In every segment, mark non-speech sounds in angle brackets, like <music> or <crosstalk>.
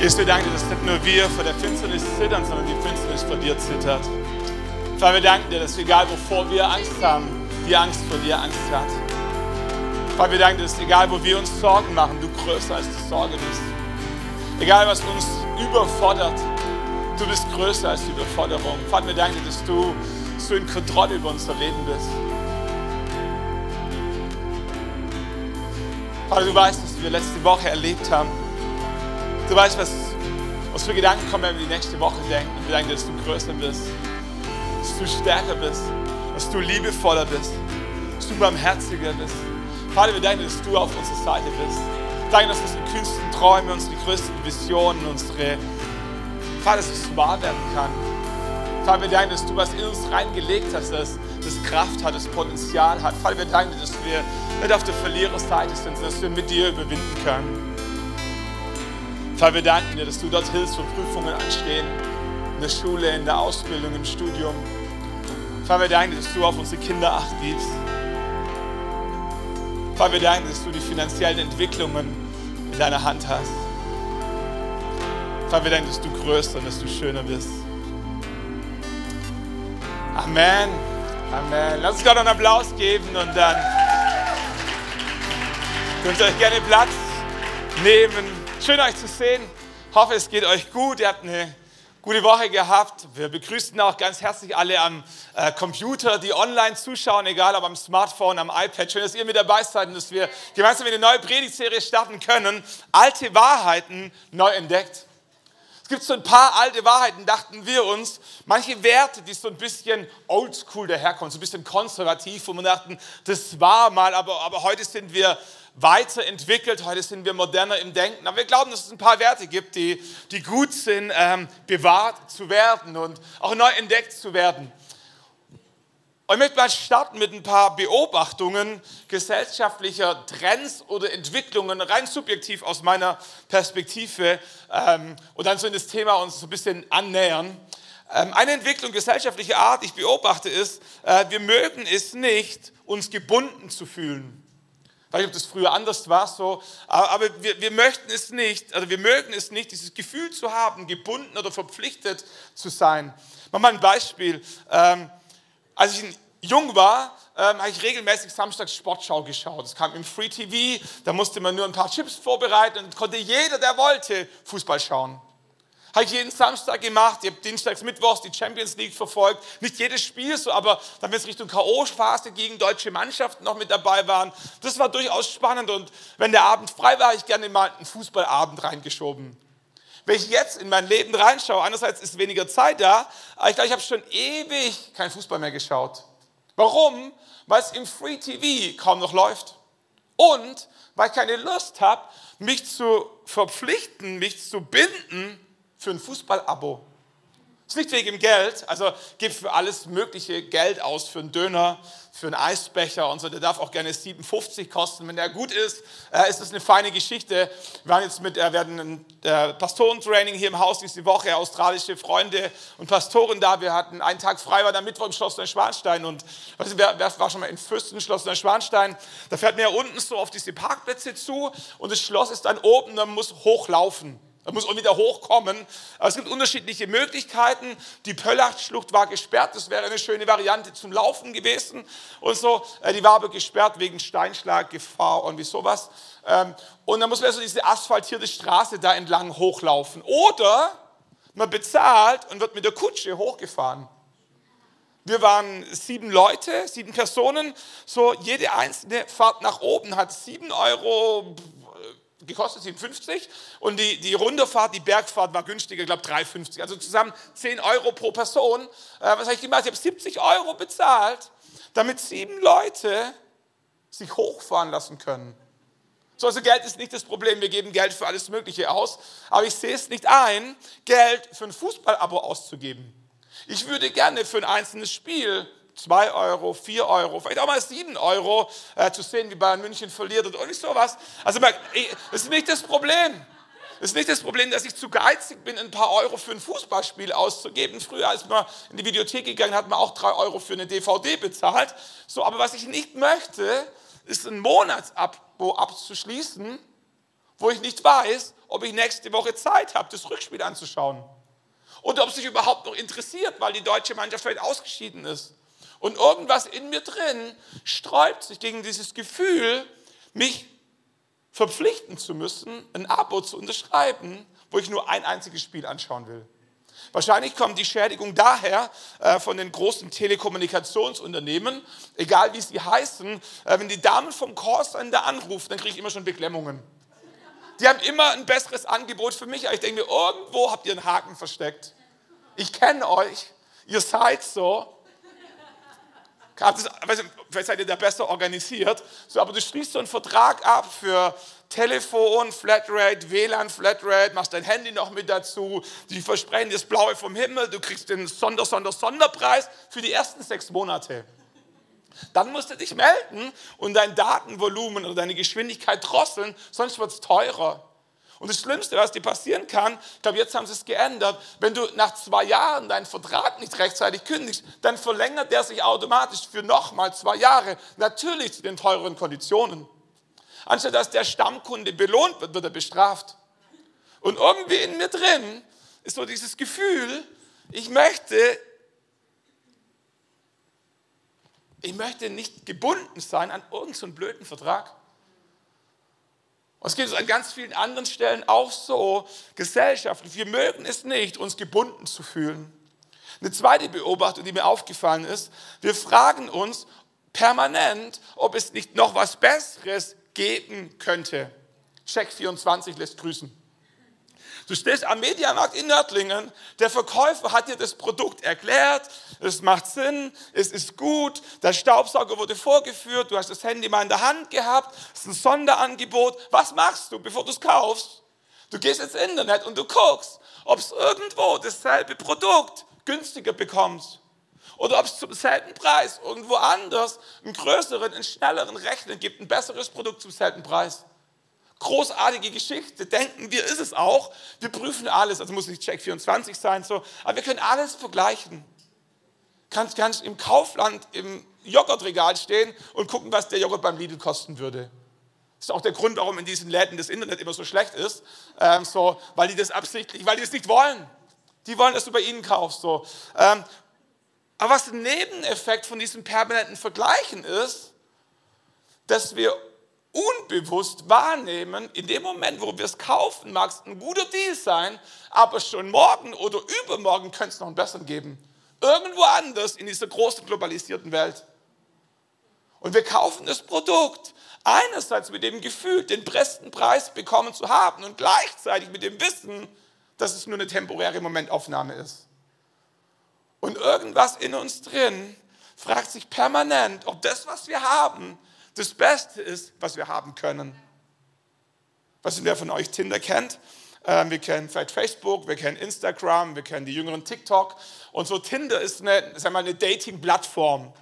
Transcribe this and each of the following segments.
Jesus, wir danken dir, dass nicht nur wir vor der Finsternis zittern, sondern die Finsternis vor dir zittert. Vater, wir danken dir, dass egal wovor wir Angst haben, die Angst vor dir Angst hat. Vater, wir danken dir, dass egal wo wir uns Sorgen machen, du größer als die Sorge bist. Egal was uns überfordert, du bist größer als die Überforderung. Vater, wir danken dir, dass du, dass du in Kontrolle über unser Leben bist. Vater, du weißt, was wir letzte Woche erlebt haben. Du weißt, was, was für Gedanken kommen, wenn wir die nächste Woche denken. Wir denken, dass du größer bist, dass du stärker bist, dass du liebevoller bist, dass du barmherziger bist. Vater, wir danken, dass du auf unserer Seite bist. Danke, dass unsere kühnsten Träume, unsere größten Visionen, unsere, Vater, dass es wahr werden kann. Vater, wir danken, dass du was in uns reingelegt hast, das, das Kraft hat, das Potenzial hat. Vater, wir danken, dass wir nicht auf der Verliererseite sind, sondern dass wir mit dir überwinden können. Vater, wir danken dir, dass du dort hilfst, wo Prüfungen anstehen, in der Schule, in der Ausbildung, im Studium. Vater, wir danken dir, dass du auf unsere Kinder acht gibst. Vater, wir danken dir, dass du die finanziellen Entwicklungen in deiner Hand hast. Vater, wir danken, dass du größer und dass du schöner bist. Amen. Amen. Lass uns Gott einen Applaus geben und dann könnt ihr euch gerne Platz nehmen. Schön euch zu sehen. Hoffe, es geht euch gut. Ihr habt eine gute Woche gehabt. Wir begrüßen auch ganz herzlich alle am äh, Computer, die online zuschauen, egal ob am Smartphone, am iPad. Schön, dass ihr mit dabei seid und dass wir gemeinsam eine neue Predigtserie starten können. Alte Wahrheiten neu entdeckt. Es gibt so ein paar alte Wahrheiten, dachten wir uns. Manche Werte, die so ein bisschen oldschool daherkommen, so ein bisschen konservativ, wo wir dachten, das war mal, aber, aber heute sind wir weiterentwickelt. Heute sind wir moderner im Denken. Aber wir glauben, dass es ein paar Werte gibt, die, die gut sind, ähm, bewahrt zu werden und auch neu entdeckt zu werden. Und ich möchte mal starten mit ein paar Beobachtungen gesellschaftlicher Trends oder Entwicklungen, rein subjektiv aus meiner Perspektive, ähm, und dann so in das Thema uns so ein bisschen annähern. Ähm, eine Entwicklung gesellschaftlicher Art, ich beobachte, ist, äh, wir mögen es nicht, uns gebunden zu fühlen. Ich weiß nicht, ob das früher anders war, so, aber wir, wir möchten es nicht, also wir mögen es nicht, dieses Gefühl zu haben, gebunden oder verpflichtet zu sein. Mach mal ein Beispiel. Ähm, als ich jung war, ähm, habe ich regelmäßig samstags Sportschau geschaut. Das kam im Free TV, da musste man nur ein paar Chips vorbereiten und konnte jeder, der wollte, Fußball schauen. Habe ich jeden Samstag gemacht, ich habe dienstags, mittwochs die Champions League verfolgt. Nicht jedes Spiel so, aber dann, wenn es Richtung K.O.-Phase gegen deutsche Mannschaften noch mit dabei waren, das war durchaus spannend. Und wenn der Abend frei war, habe ich gerne mal einen Fußballabend reingeschoben. Wenn ich jetzt in mein Leben reinschaue, einerseits ist weniger Zeit da, aber ich glaube, ich habe schon ewig keinen Fußball mehr geschaut. Warum? Weil es im Free TV kaum noch läuft. Und weil ich keine Lust habe, mich zu verpflichten, mich zu binden für ein Fußballabo. Ist nicht wegen dem Geld, also gib für alles mögliche Geld aus, für einen Döner, für einen Eisbecher und so, der darf auch gerne 57 kosten. Wenn der gut ist, äh, ist das eine feine Geschichte. Wir waren jetzt mit, äh, wir hatten ein äh, Pastorentraining hier im Haus diese Woche, australische Freunde und Pastoren da. Wir hatten einen Tag frei, war dann Mittwoch im Schloss Neuschwanstein und weißt du, wer, wer war schon mal in Fürsten, Schloss Neuschwanstein? Da fährt man ja unten so auf diese Parkplätze zu und das Schloss ist dann oben, man muss hochlaufen. Er muss auch wieder hochkommen. Es gibt unterschiedliche Möglichkeiten. Die Pöllachtschlucht war gesperrt. Das wäre eine schöne Variante zum Laufen gewesen. Und so, äh, die war aber gesperrt wegen Steinschlaggefahr und wie sowas. Ähm, und dann muss man so diese asphaltierte Straße da entlang hochlaufen. Oder man bezahlt und wird mit der Kutsche hochgefahren. Wir waren sieben Leute, sieben Personen. So, jede einzelne Fahrt nach oben hat sieben Euro gekostet 57 und die, die Runterfahrt, die Bergfahrt war günstiger, ich glaube 3,50. Also zusammen 10 Euro pro Person. Äh, was habe ich gemacht? Ich habe 70 Euro bezahlt, damit sieben Leute sich hochfahren lassen können. So, also Geld ist nicht das Problem, wir geben Geld für alles Mögliche aus, aber ich sehe es nicht ein, Geld für ein Fußballabo auszugeben. Ich würde gerne für ein einzelnes Spiel 2 Euro, 4 Euro, vielleicht auch mal 7 Euro äh, zu sehen, wie Bayern München verliert und nicht sowas. Also das ist nicht das Problem. Das ist nicht das Problem, dass ich zu geizig bin, ein paar Euro für ein Fußballspiel auszugeben. Früher, als man in die Videothek gegangen hat, man auch 3 Euro für eine DVD bezahlt. So, aber was ich nicht möchte, ist ein Monatsabo abzuschließen, wo ich nicht weiß, ob ich nächste Woche Zeit habe, das Rückspiel anzuschauen. Oder ob es sich überhaupt noch interessiert, weil die deutsche Mannschaft vielleicht ausgeschieden ist. Und irgendwas in mir drin sträubt sich gegen dieses Gefühl, mich verpflichten zu müssen, ein Abo zu unterschreiben, wo ich nur ein einziges Spiel anschauen will. Wahrscheinlich kommt die Schädigung daher äh, von den großen Telekommunikationsunternehmen, egal wie sie heißen. Äh, wenn die Damen vom Callcenter anrufen, dann kriege ich immer schon Beklemmungen. Die haben immer ein besseres Angebot für mich. Aber ich denke mir, irgendwo habt ihr einen Haken versteckt. Ich kenne euch, ihr seid so. Vielleicht seid ihr da besser organisiert. So, aber du schließt so einen Vertrag ab für Telefon, Flatrate, WLAN, Flatrate, machst dein Handy noch mit dazu. Die versprechen das Blaue vom Himmel. Du kriegst den Sonder, Sonder, Sonderpreis für die ersten sechs Monate. Dann musst du dich melden und dein Datenvolumen oder deine Geschwindigkeit drosseln, sonst wird es teurer. Und das Schlimmste, was dir passieren kann, ich glaube, jetzt haben sie es geändert, wenn du nach zwei Jahren deinen Vertrag nicht rechtzeitig kündigst, dann verlängert der sich automatisch für nochmal zwei Jahre, natürlich zu den teureren Konditionen. Anstatt dass der Stammkunde belohnt wird, wird er bestraft. Und irgendwie in mir drin ist so dieses Gefühl, ich möchte Ich möchte nicht gebunden sein an irgendeinen blöden Vertrag. Und es geht an ganz vielen anderen Stellen auch so, gesellschaftlich. Wir mögen es nicht, uns gebunden zu fühlen. Eine zweite Beobachtung, die mir aufgefallen ist, wir fragen uns permanent, ob es nicht noch was Besseres geben könnte. Check 24 lässt grüßen. Du stehst am Mediamarkt in Nördlingen, der Verkäufer hat dir das Produkt erklärt, es macht Sinn, es ist gut, der Staubsauger wurde vorgeführt, du hast das Handy mal in der Hand gehabt, es ist ein Sonderangebot. Was machst du, bevor du es kaufst? Du gehst ins Internet und du guckst, ob es irgendwo dasselbe Produkt günstiger bekommst. Oder ob es zum selben Preis irgendwo anders einen größeren, einen schnelleren Rechner gibt, ein besseres Produkt zum selben Preis großartige Geschichte, denken wir, ist es auch. Wir prüfen alles, also muss nicht Check 24 sein, so, aber wir können alles vergleichen. Kannst, kannst im Kaufland im Joghurtregal stehen und gucken, was der Joghurt beim Lidl kosten würde. Das ist auch der Grund, warum in diesen Läden das Internet immer so schlecht ist, ähm, so, weil die das absichtlich, weil die es nicht wollen. Die wollen, dass du bei ihnen kaufst. So. Ähm, aber was ein Nebeneffekt von diesem permanenten Vergleichen ist, dass wir unbewusst wahrnehmen, in dem Moment, wo wir es kaufen, mag es ein guter Deal sein, aber schon morgen oder übermorgen könnte es noch einen besseren geben. Irgendwo anders in dieser großen globalisierten Welt. Und wir kaufen das Produkt einerseits mit dem Gefühl, den besten Preis bekommen zu haben und gleichzeitig mit dem Wissen, dass es nur eine temporäre Momentaufnahme ist. Und irgendwas in uns drin fragt sich permanent, ob das, was wir haben, das Beste ist, was wir haben können. Was wer von euch Tinder kennt? Ähm, wir kennen vielleicht Facebook, wir kennen Instagram, wir kennen die jüngeren TikTok. Und so Tinder ist eine, sag mal, eine Dating-Plattform.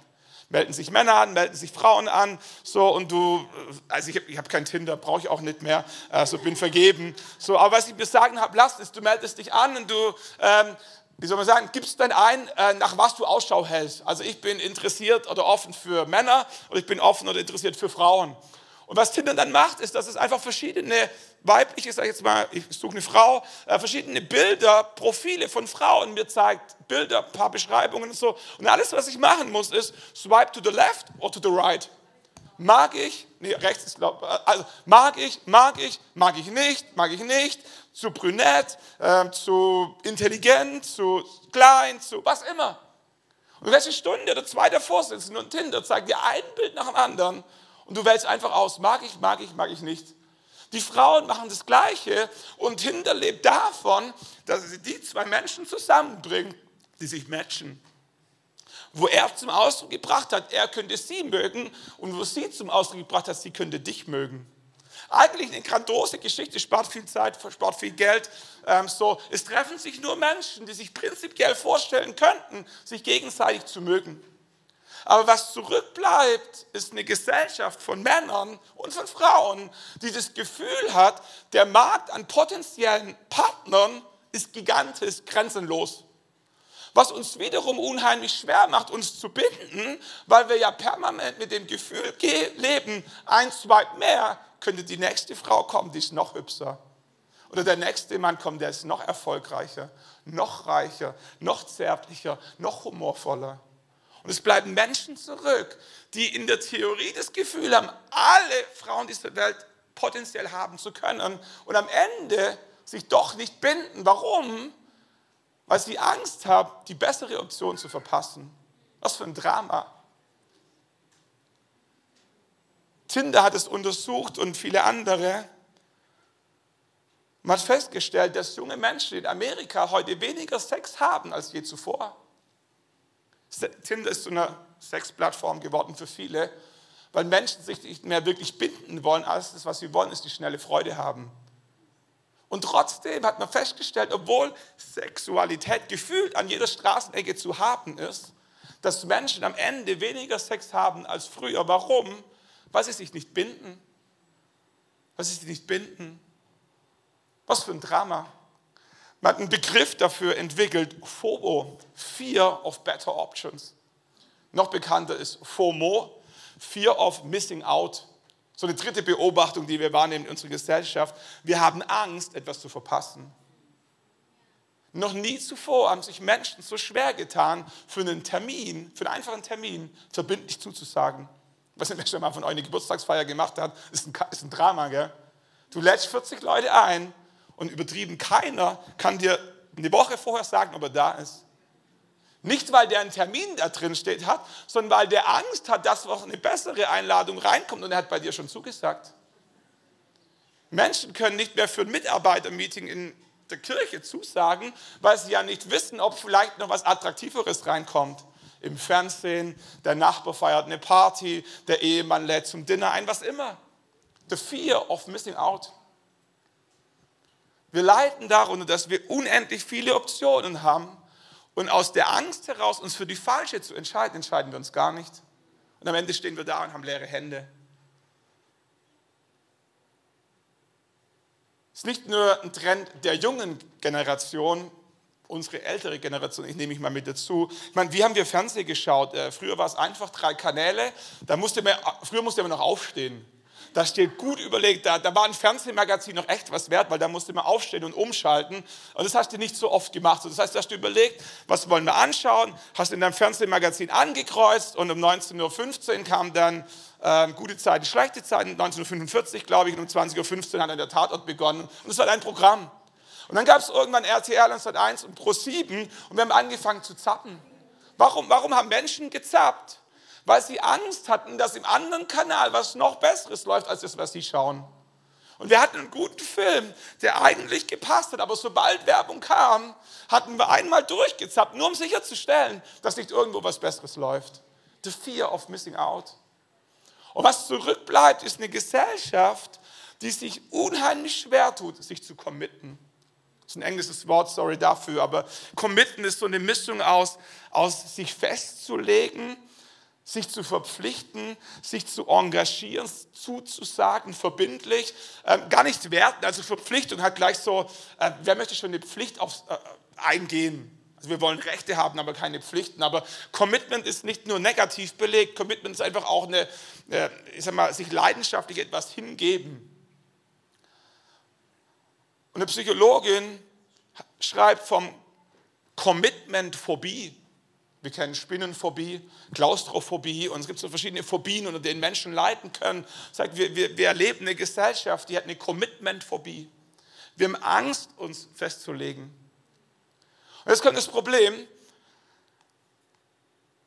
Melden sich Männer an, melden sich Frauen an, so und du, also ich habe hab kein Tinder, brauche ich auch nicht mehr, also bin vergeben. So, aber was ich mir sagen habe, lass ist, du meldest dich an und du ähm, wie soll man sagen, gibst dann ein, äh, nach was du Ausschau hältst. Also ich bin interessiert oder offen für Männer oder ich bin offen oder interessiert für Frauen. Und was Tinder dann macht, ist, dass es einfach verschiedene weibliche, ich jetzt mal, ich suche eine Frau, äh, verschiedene Bilder, Profile von Frauen mir zeigt, Bilder, ein paar Beschreibungen und so. Und alles, was ich machen muss, ist swipe to the left or to the right. Mag ich, nee, rechts ist, also mag ich, mag ich, mag ich nicht, mag ich nicht, zu brünett, äh, zu intelligent, zu klein, zu was immer. Und welche Stunde oder zwei davor sitzen und Tinder zeigt dir ein Bild nach dem anderen und du wählst einfach aus, mag ich, mag ich, mag ich nicht. Die Frauen machen das Gleiche und Tinder lebt davon, dass sie die zwei Menschen zusammenbringen, die sich matchen wo er zum Ausdruck gebracht hat, er könnte sie mögen und wo sie zum Ausdruck gebracht hat, sie könnte dich mögen. Eigentlich eine grandiose Geschichte, spart viel Zeit, spart viel Geld. Ähm, so, es treffen sich nur Menschen, die sich prinzipiell vorstellen könnten, sich gegenseitig zu mögen. Aber was zurückbleibt, ist eine Gesellschaft von Männern und von Frauen, die das Gefühl hat, der Markt an potenziellen Partnern ist gigantisch, grenzenlos. was uns wiederum unheimlich schwer macht, uns zu binden, weil wir ja permanent mit dem Gefühl leben, ein, zwei mehr könnte die nächste Frau kommen, die ist noch hübscher. Oder der nächste Mann kommt, der ist noch erfolgreicher, noch reicher, noch zärtlicher, noch humorvoller. Und es bleiben Menschen zurück, die in der Theorie das Gefühl haben, alle Frauen dieser Welt potenziell haben zu können und am Ende sich doch nicht binden. Warum? Weil sie Angst haben, die bessere Option zu verpassen. Was für ein Drama. Tinder hat es untersucht und viele andere. Man hat festgestellt, dass junge Menschen in Amerika heute weniger Sex haben als je zuvor. Tinder ist so eine Sexplattform geworden für viele, weil Menschen sich nicht mehr wirklich binden wollen. Alles, das, was sie wollen, ist die schnelle Freude haben. Und trotzdem hat man festgestellt, obwohl Sexualität gefühlt an jeder Straßenecke zu haben ist, dass Menschen am Ende weniger Sex haben als früher. Warum? Weil sie sich nicht binden. Weil sie sich nicht binden. Was für ein Drama. Man hat einen Begriff dafür entwickelt, FOMO, Fear of Better Options. Noch bekannter ist FOMO, Fear of Missing Out. So eine dritte Beobachtung, die wir wahrnehmen in unserer Gesellschaft. Wir haben Angst, etwas zu verpassen. Noch nie zuvor haben sich Menschen so schwer getan, für einen Termin, für einen einfachen Termin, verbindlich zuzusagen. Was wer schon mal von euch eine Geburtstagsfeier gemacht hat, ist ein, ist ein Drama, gell? Du lädst 40 Leute ein und übertrieben keiner kann dir eine Woche vorher sagen, ob er da ist. Nicht, weil der einen Termin da drin steht hat, sondern weil der Angst hat, dass noch eine bessere Einladung reinkommt und er hat bei dir schon zugesagt. Menschen können nicht mehr für ein Mitarbeitermeeting in der Kirche zusagen, weil sie ja nicht wissen, ob vielleicht noch was Attraktiveres reinkommt. Im Fernsehen, der Nachbar feiert eine Party, der Ehemann lädt zum Dinner ein, was immer. The fear of missing out. Wir leiden darunter, dass wir unendlich viele Optionen haben und aus der Angst heraus, uns für die falsche zu entscheiden, entscheiden wir uns gar nicht. Und am Ende stehen wir da und haben leere Hände. Es ist nicht nur ein Trend der jungen Generation, unsere ältere Generation, ich nehme mich mal mit dazu. Ich meine, wie haben wir Fernsehen geschaut? Äh, früher war es einfach drei Kanäle, da musste man, früher musste man noch aufstehen. Da steht gut überlegt, da, da war ein Fernsehmagazin noch echt was wert, weil da musste man aufstehen und umschalten. Und das hast du nicht so oft gemacht. Das heißt, du hast du überlegt, was wollen wir anschauen, hast in deinem Fernsehmagazin angekreuzt und um 19.15 Uhr kam dann äh, gute Zeiten, schlechte Zeiten, 1945 glaube ich, und um 20.15 Uhr hat dann der Tatort begonnen. Und das war dein Programm. Und dann gab es irgendwann RTL 101 und Pro 7 und wir haben angefangen zu zappen. Warum, warum haben Menschen gezappt? Weil sie Angst hatten, dass im anderen Kanal was noch Besseres läuft als das, was sie schauen. Und wir hatten einen guten Film, der eigentlich gepasst hat, aber sobald Werbung kam, hatten wir einmal durchgezappt, nur um sicherzustellen, dass nicht irgendwo was Besseres läuft. The fear of missing out. Und was zurückbleibt, ist eine Gesellschaft, die sich unheimlich schwer tut, sich zu committen. Das ist ein englisches Wort, sorry dafür, aber committen ist so eine Mischung aus, aus sich festzulegen sich zu verpflichten, sich zu engagieren, zuzusagen, verbindlich, äh, gar nicht werten. Also Verpflichtung hat gleich so, äh, wer möchte schon eine Pflicht auf, äh, eingehen? Also wir wollen Rechte haben, aber keine Pflichten. Aber Commitment ist nicht nur negativ belegt, Commitment ist einfach auch eine, äh, ich sag mal, sich leidenschaftlich etwas hingeben. Und eine Psychologin schreibt vom Commitment-Phobie. Wir kennen Spinnenphobie, Klaustrophobie und es gibt so verschiedene Phobien, unter denen Menschen leiden können. Sagt, wir, wir, wir erleben eine Gesellschaft, die hat eine Commitmentphobie. Wir haben Angst, uns festzulegen. Und jetzt kommt das Problem,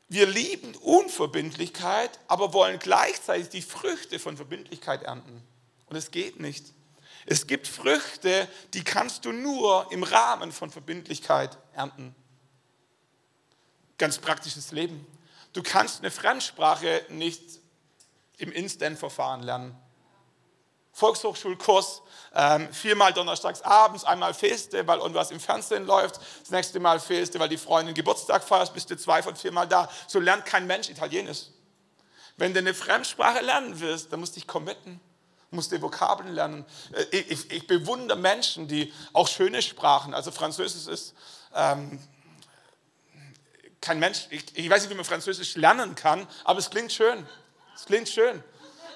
wir lieben Unverbindlichkeit, aber wollen gleichzeitig die Früchte von Verbindlichkeit ernten. Und es geht nicht. Es gibt Früchte, die kannst du nur im Rahmen von Verbindlichkeit ernten ganz praktisches Leben. Du kannst eine Fremdsprache nicht im Instant-Verfahren lernen. Volkshochschulkurs, ähm, viermal donnerstags abends, einmal fehlste, weil irgendwas im Fernsehen läuft, das nächste Mal fehlste, weil die Freundin Geburtstag feiert, bist du zwei von viermal da. So lernt kein Mensch Italienisch. Wenn du eine Fremdsprache lernen willst, dann musst du dich committen, musst du Vokabeln lernen. Äh, ich, ich, ich bewundere Menschen, die auch schöne Sprachen, also Französisch ist ähm, kein Mensch, ich, ich weiß nicht, wie man Französisch lernen kann, aber es klingt schön. Es klingt schön.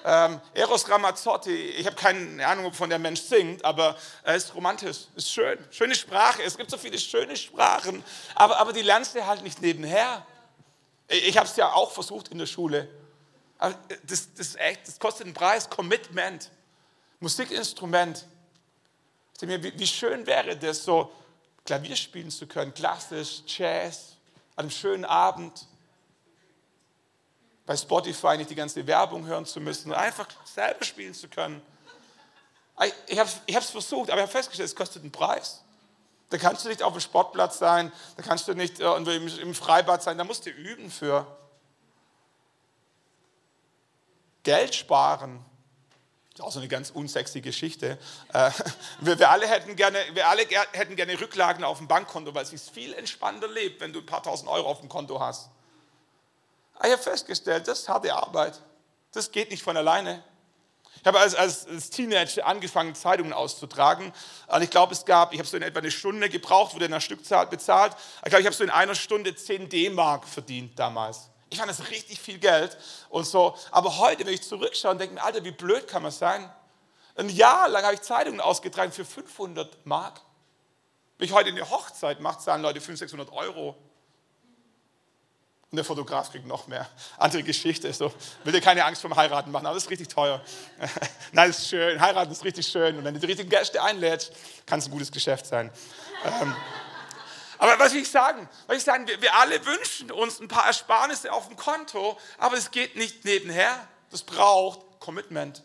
Ähm, Eros Ramazzotti, ich habe keine Ahnung, ob von der Mensch singt, aber er ist romantisch, ist schön, schöne Sprache. Es gibt so viele schöne Sprachen, aber, aber die lernst du halt nicht nebenher. Ich, ich habe es ja auch versucht in der Schule. Aber das, das, echt, das kostet einen Preis, Commitment, Musikinstrument. Wie, wie schön wäre das, so Klavier spielen zu können, klassisch, Jazz, an einem schönen Abend bei Spotify nicht die ganze Werbung hören zu müssen, einfach selber spielen zu können. Ich habe es versucht, aber ich habe festgestellt, es kostet einen Preis. Da kannst du nicht auf dem Sportplatz sein, da kannst du nicht äh, im Freibad sein, da musst du üben für. Geld sparen, ist auch so eine ganz unsexy Geschichte. Äh, <laughs> wir, wir, alle hätten gerne, wir alle hätten gerne Rücklagen auf dem Bankkonto, weil es sich viel entspannter lebt, wenn du ein paar tausend Euro auf dem Konto hast. Ich habe festgestellt, das ist harte Arbeit. Das geht nicht von alleine. Ich habe als, als, als Teenager angefangen, Zeitungen auszutragen. Und ich glaube, es gab, ich habe so in etwa eine Stunde gebraucht, wurde in einer Stückzahl bezahlt. Ich glaube, ich habe so in einer Stunde 10 D-Mark verdient damals. Ich fand das richtig viel Geld und so. Aber heute, wenn ich zurückschaue und denke mir, Alter, wie blöd kann man sein? Ein Jahr lang habe ich Zeitungen ausgetragen für 500 Mark. Wenn ich heute eine Hochzeit mache, zahlen Leute 500, 600 Euro. Und der Fotograf kriegt noch mehr. Andere Geschichte. So, will dir keine Angst vom Heiraten machen, aber das ist richtig teuer. <laughs> Nein, das ist schön. Heiraten ist richtig schön. Und wenn du die richtigen Gäste einlädst, kann es ein gutes Geschäft sein. Ähm, aber was will ich sagen? Was ich sagen, wir, wir alle wünschen uns ein paar Ersparnisse auf dem Konto, aber es geht nicht nebenher. Das braucht Commitment.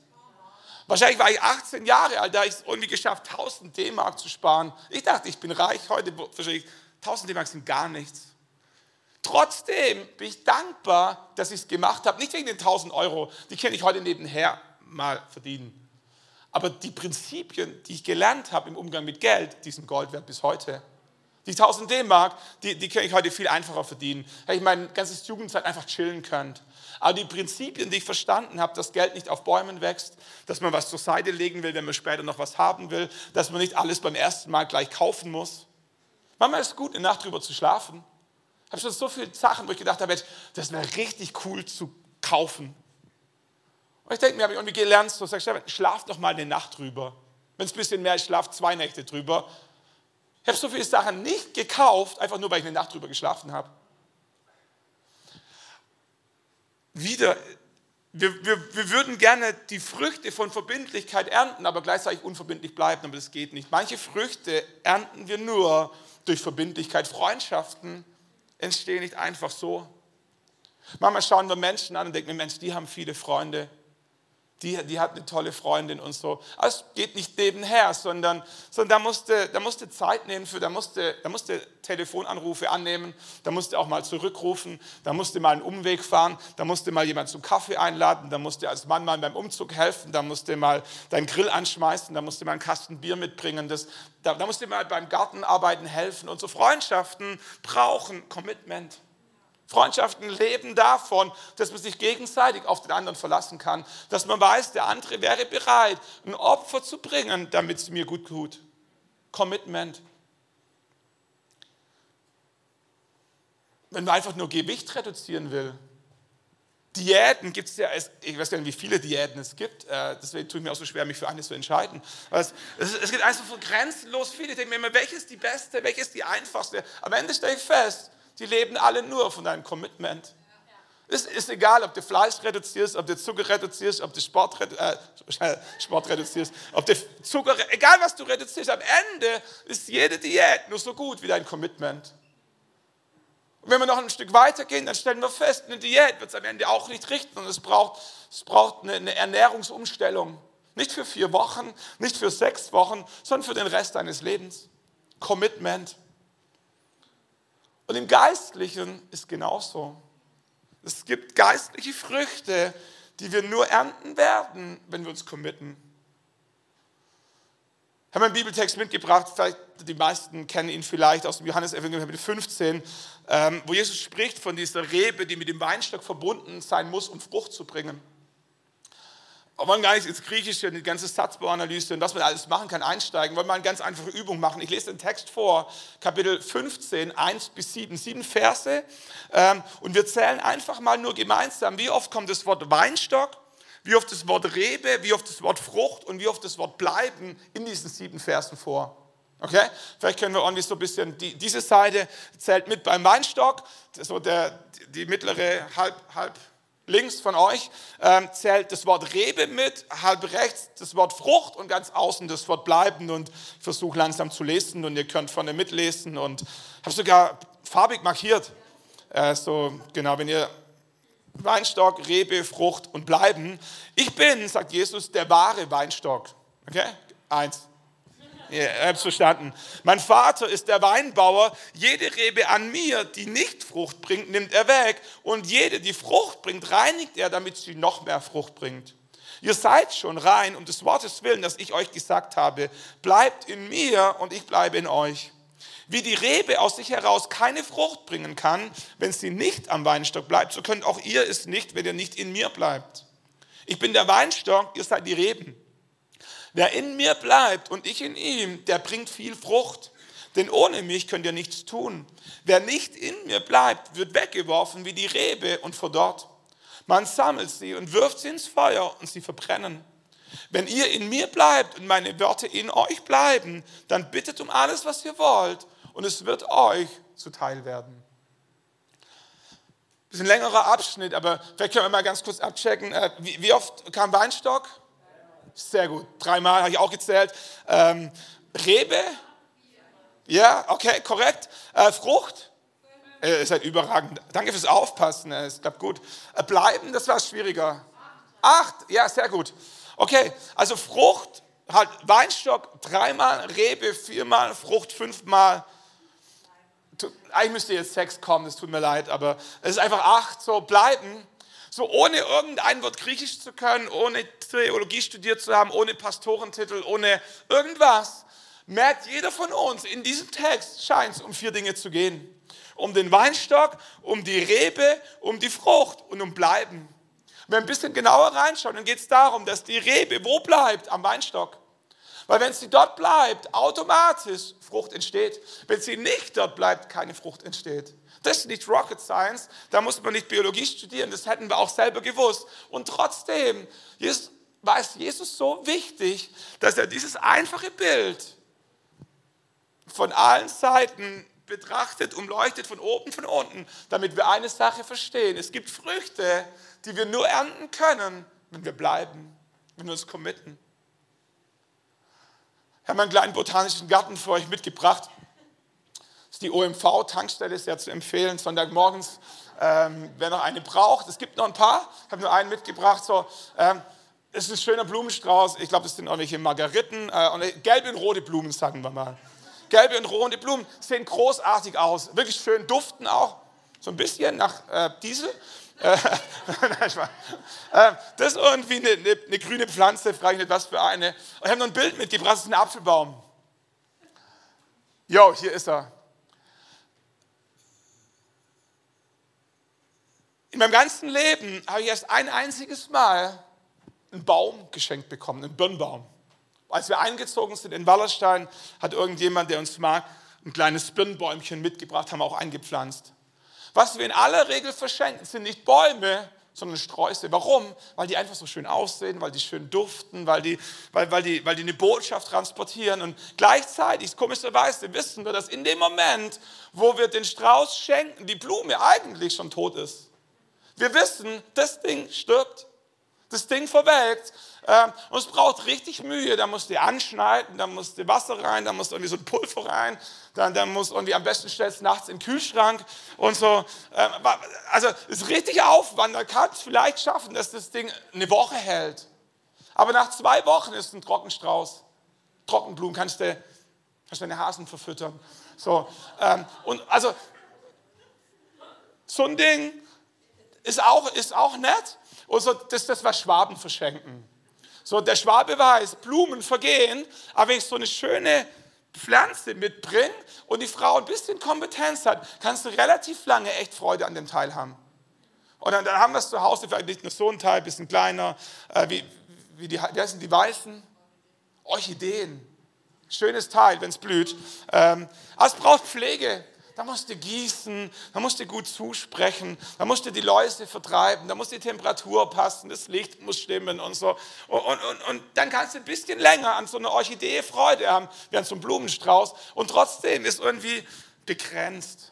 Wahrscheinlich war ich 18 Jahre alt, da habe ich es irgendwie geschafft, 1000 D-Mark zu sparen. Ich dachte, ich bin reich. Heute wahrscheinlich 1000 D-Mark sind gar nichts. Trotzdem bin ich dankbar, dass ich es gemacht habe. Nicht wegen den 1000 Euro, die kann ich heute nebenher mal verdienen. Aber die Prinzipien, die ich gelernt habe im Umgang mit Geld, die sind Gold wert bis heute. Die 1000 D-Mark, die, die kann ich heute viel einfacher verdienen. Hätte ich mein ganzes Jugendzeit einfach chillen können. Aber die Prinzipien, die ich verstanden habe, dass Geld nicht auf Bäumen wächst, dass man was zur Seite legen will, wenn man später noch was haben will, dass man nicht alles beim ersten Mal gleich kaufen muss. Manchmal ist es gut, eine Nacht drüber zu schlafen habe schon so viele Sachen, wo ich gedacht habe, das wäre richtig cool zu kaufen. Und ich denke mir, habe ich irgendwie gelernt, so sag ich, schlaf doch mal eine Nacht drüber. Wenn es ein bisschen mehr ist, schlaf zwei Nächte drüber. Ich habe so viele Sachen nicht gekauft, einfach nur, weil ich eine Nacht drüber geschlafen habe. Wieder, wir, wir, wir würden gerne die Früchte von Verbindlichkeit ernten, aber gleichzeitig unverbindlich bleiben, aber das geht nicht. Manche Früchte ernten wir nur durch Verbindlichkeit, Freundschaften, entstehen nicht einfach so. Manchmal schauen wir Menschen an und denken, Mensch, die haben viele Freunde, die, die hat eine tolle Freundin und so. Aber es geht nicht nebenher, sondern, sondern da, musste, da musste Zeit nehmen für, da musste, da musste Telefonanrufe annehmen, da musste auch mal zurückrufen, da musste mal einen Umweg fahren, da musste mal jemand zum Kaffee einladen, da musste als Mann mal beim Umzug helfen, da musste mal deinen Grill anschmeißen, da musste mal einen Kasten Bier mitbringen, das, da, da musste mal beim Gartenarbeiten helfen und so Freundschaften brauchen Commitment. Freundschaften leben davon, dass man sich gegenseitig auf den anderen verlassen kann, dass man weiß, der andere wäre bereit, ein Opfer zu bringen, damit es mir gut tut. Commitment. Wenn man einfach nur Gewicht reduzieren will, Diäten gibt es ja, ich weiß gar nicht, wie viele Diäten es gibt, äh, deswegen tue ich mir auch so schwer, mich für eine zu entscheiden. Es, es gibt einfach so grenzenlos viele. Ich denke mir immer, welche ist die beste, welche ist die einfachste? Am Ende stelle ich fest, die leben alle nur von deinem Commitment. Es ist egal, ob du Fleisch reduzierst, ob du Zucker reduzierst, ob du Sport, äh, <laughs> Sport reduzierst, ob du Zucker, egal was du reduzierst, am Ende ist jede Diät nur so gut wie dein Commitment. Und wenn wir noch ein Stück weitergehen, dann stellen wir fest, eine Diät wird es am Ende auch nicht richten und es braucht, es braucht eine, eine Ernährungsumstellung. Nicht für vier Wochen, nicht für sechs Wochen, sondern für den Rest deines Lebens. Commitment. Und im Geistlichen ist genauso. Es gibt geistliche Früchte, die wir nur ernten werden, wenn wir uns committen. Ich habe einen Bibeltext mitgebracht, die meisten kennen ihn vielleicht aus dem Johannes-Evangelium Kapitel 15, ähm, wo Jesus spricht von dieser Rebe, die mit dem Weinstock verbunden sein muss, um Frucht zu bringen. Wir wollen gar nicht ins Griechische, die ganze Satzbauanalyse und was man alles machen kann, einsteigen. Wir wollen mal eine ganz einfache Übung machen. Ich lese den Text vor, Kapitel 15, 1 bis 7, sieben Verse. Ähm, und wir zählen einfach mal nur gemeinsam, wie oft kommt das Wort Weinstock, wie oft das Wort Rebe, wie oft das Wort Frucht und wie oft das Wort Bleiben in diesen sieben Versen vor. Okay? Vielleicht können wir irgendwie so ein bisschen, die, diese Seite zählt mit beim Weinstock, so der, die mittlere halb, halb links von euch ähm, zählt das Wort Rebe mit, halb rechts das Wort Frucht und ganz außen das Wort Bleiben und ich versuche langsam zu lesen und ihr könnt vorne mitlesen und habe sogar farbig markiert. Äh, so genau, wenn ihr Weinstock, Rebe, Frucht und Bleiben. Ich bin, sagt Jesus, der wahre Weinstock. Okay? Eins. Ihr habt es verstanden. Mein Vater ist der Weinbauer. Jede Rebe an mir, die nicht Frucht bringt, nimmt er weg. Und jede, die Frucht bringt, reinigt er, damit sie noch mehr Frucht bringt. Ihr seid schon rein um des Wortes willen, das ich euch gesagt habe. Bleibt in mir und ich bleibe in euch. Wie die Rebe aus sich heraus keine Frucht bringen kann, wenn sie nicht am Weinstock bleibt, so könnt auch ihr es nicht, wenn ihr nicht in mir bleibt. Ich bin der Weinstock, ihr seid die Reben. Wer in mir bleibt und ich in ihm, der bringt viel Frucht. Denn ohne mich könnt ihr nichts tun. Wer nicht in mir bleibt, wird weggeworfen wie die Rebe und verdorrt. Man sammelt sie und wirft sie ins Feuer und sie verbrennen. Wenn ihr in mir bleibt und meine Worte in euch bleiben, dann bittet um alles, was ihr wollt und es wird euch zuteil werden. Das ist ein längerer Abschnitt, aber vielleicht können wir mal ganz kurz abchecken. Äh, wie oft kam Weinstock? Sehr gut. Dreimal habe ich auch gezählt. Ähm, Rebe? Ja, okay, korrekt. Äh, Frucht? Äh, ist halt überragend. Danke fürs Aufpassen. Äh, es klappt gut. Äh, bleiben, das war schwieriger. Acht. Ja, sehr gut. Okay, also Frucht, halt Weinstock dreimal, Rebe viermal, Frucht fünfmal. Eigentlich müsste jetzt sechs kommen, das tut mir leid, aber es ist einfach acht. So, bleiben so ohne irgendein Wort Griechisch zu können, ohne Theologie studiert zu haben, ohne Pastorentitel, ohne irgendwas, merkt jeder von uns, in diesem Text scheint es um vier Dinge zu gehen. Um den Weinstock, um die Rebe, um die Frucht und um Bleiben. Wenn wir ein bisschen genauer reinschauen, dann geht es darum, dass die Rebe wo bleibt? Am Weinstock. Weil wenn sie dort bleibt, automatisch Frucht entsteht. Wenn sie nicht dort bleibt, keine Frucht entsteht. Das ist nicht Rocket Science, da muss man nicht Biologie studieren, das hätten wir auch selber gewusst. Und trotzdem war es Jesus so wichtig, dass er dieses einfache Bild von allen Seiten betrachtet, umleuchtet, von oben, von unten, damit wir eine Sache verstehen. Es gibt Früchte, die wir nur ernten können, wenn wir bleiben, wenn wir uns committen. Ich habe einen kleinen botanischen Garten für euch mitgebracht ist die OMV-Tankstelle, sehr zu empfehlen, Sonntagmorgens, ähm, wer noch eine braucht. Es gibt noch ein paar, ich habe nur einen mitgebracht. So, ähm, es ist ein schöner Blumenstrauß, ich glaube, es sind irgendwelche Margariten, äh, und gelbe und rote Blumen, sagen wir mal. Gelbe und rote Blumen sehen großartig aus, wirklich schön, duften auch, so ein bisschen nach äh, Diesel. Äh, <laughs> äh, das ist irgendwie eine, eine, eine grüne Pflanze, frage ich nicht, was für eine. ich habe noch ein Bild mitgebracht, das ist ein Apfelbaum. Jo, hier ist er. In meinem ganzen Leben habe ich erst ein einziges Mal einen Baum geschenkt bekommen, einen Birnbaum. Als wir eingezogen sind in Wallerstein, hat irgendjemand, der uns mag, ein kleines Birnbäumchen mitgebracht, haben wir auch eingepflanzt. Was wir in aller Regel verschenken, sind nicht Bäume, sondern Sträuße. Warum? Weil die einfach so schön aussehen, weil die schön duften, weil die, weil, weil die, weil die eine Botschaft transportieren. Und gleichzeitig, komischerweise, wissen wir, dass in dem Moment, wo wir den Strauß schenken, die Blume eigentlich schon tot ist. Wir wissen, das Ding stirbt. Das Ding verwelkt. Ähm, und es braucht richtig Mühe. Da musst du anschneiden, da musst du Wasser rein, da musst du irgendwie so ein Pulver rein, dann, dann musst du irgendwie am besten stellst nachts in den Kühlschrank und so. Ähm, also es ist richtig Aufwand. Da kannst du vielleicht schaffen, dass das Ding eine Woche hält. Aber nach zwei Wochen ist ein Trockenstrauß. Trockenblumen kannst du, kannst deine Hasen verfüttern. So, ähm, und also so ein Ding ist auch, ist auch nett. Und so, das das, was Schwaben verschenken. So, der Schwabe weiß, Blumen vergehen, aber wenn ich so eine schöne Pflanze mitbringe und die Frau ein bisschen Kompetenz hat, kannst du relativ lange echt Freude an dem Teil haben. Und dann, dann haben wir es zu Hause, vielleicht nicht nur so ein Teil, ein bisschen kleiner, äh, wie, wie, die, wie heißen die Weißen? Orchideen. Schönes Teil, wenn es blüht. Ähm, aber es braucht Pflege. Da musst du gießen, da musst du gut zusprechen, da musst du die Läuse vertreiben, da muss die Temperatur passen, das Licht muss stimmen und so. Und, und, und dann kannst du ein bisschen länger an so einer Orchidee Freude haben, wie an so einem Blumenstrauß. Und trotzdem ist irgendwie begrenzt.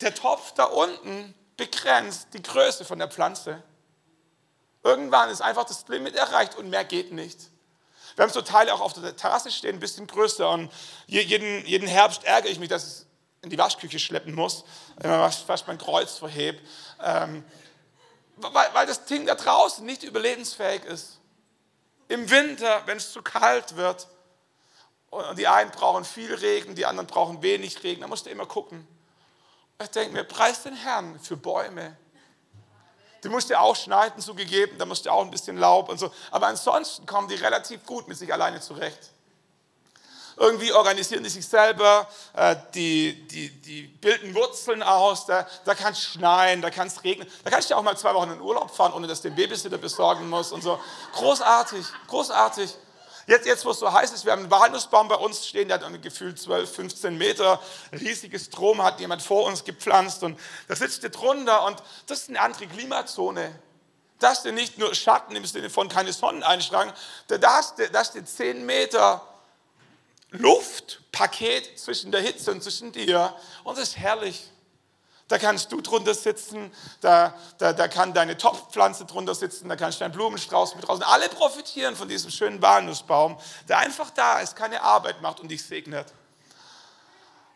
Der Topf da unten begrenzt die Größe von der Pflanze. Irgendwann ist einfach das Limit erreicht und mehr geht nicht. Wir haben so Teile auch auf der Terrasse stehen, ein bisschen größer. Und jeden, jeden Herbst ärgere ich mich, dass ich es in die Waschküche schleppen muss, wenn man fast mein Kreuz verhebt. Ähm, weil, weil das Ding da draußen nicht überlebensfähig ist. Im Winter, wenn es zu kalt wird, und die einen brauchen viel Regen, die anderen brauchen wenig Regen, da musst du immer gucken. Ich denke mir, preis den Herrn für Bäume, die musst du auch schneiden, zugegeben, da musst du auch ein bisschen Laub und so. Aber ansonsten kommen die relativ gut mit sich alleine zurecht. Irgendwie organisieren die sich selber, äh, die, die, die bilden Wurzeln aus, da, da kann es schneien, da kann es regnen. Da kannst du auch mal zwei Wochen in Urlaub fahren, ohne dass du den Babysitter besorgen musst und so. Großartig, großartig. Jetzt, jetzt wo es so heiß ist, wir haben einen Walnussbaum bei uns stehen, der hat ein Gefühl 12, 15 Meter, riesiges Strom hat jemand vor uns gepflanzt und da sitzt ihr drunter und das ist eine andere Klimazone. Da hast du nicht nur Schatten im Sinne von keine Sonneneinstrahlung, da hast du, da hast du 10 Meter Luftpaket zwischen der Hitze und zwischen dir und das ist herrlich. Da kannst du drunter sitzen, da, da, da kann deine Topfpflanze drunter sitzen, da kannst du deinen Blumenstrauß mit draußen. Alle profitieren von diesem schönen Walnussbaum, der einfach da ist, keine Arbeit macht und dich segnet.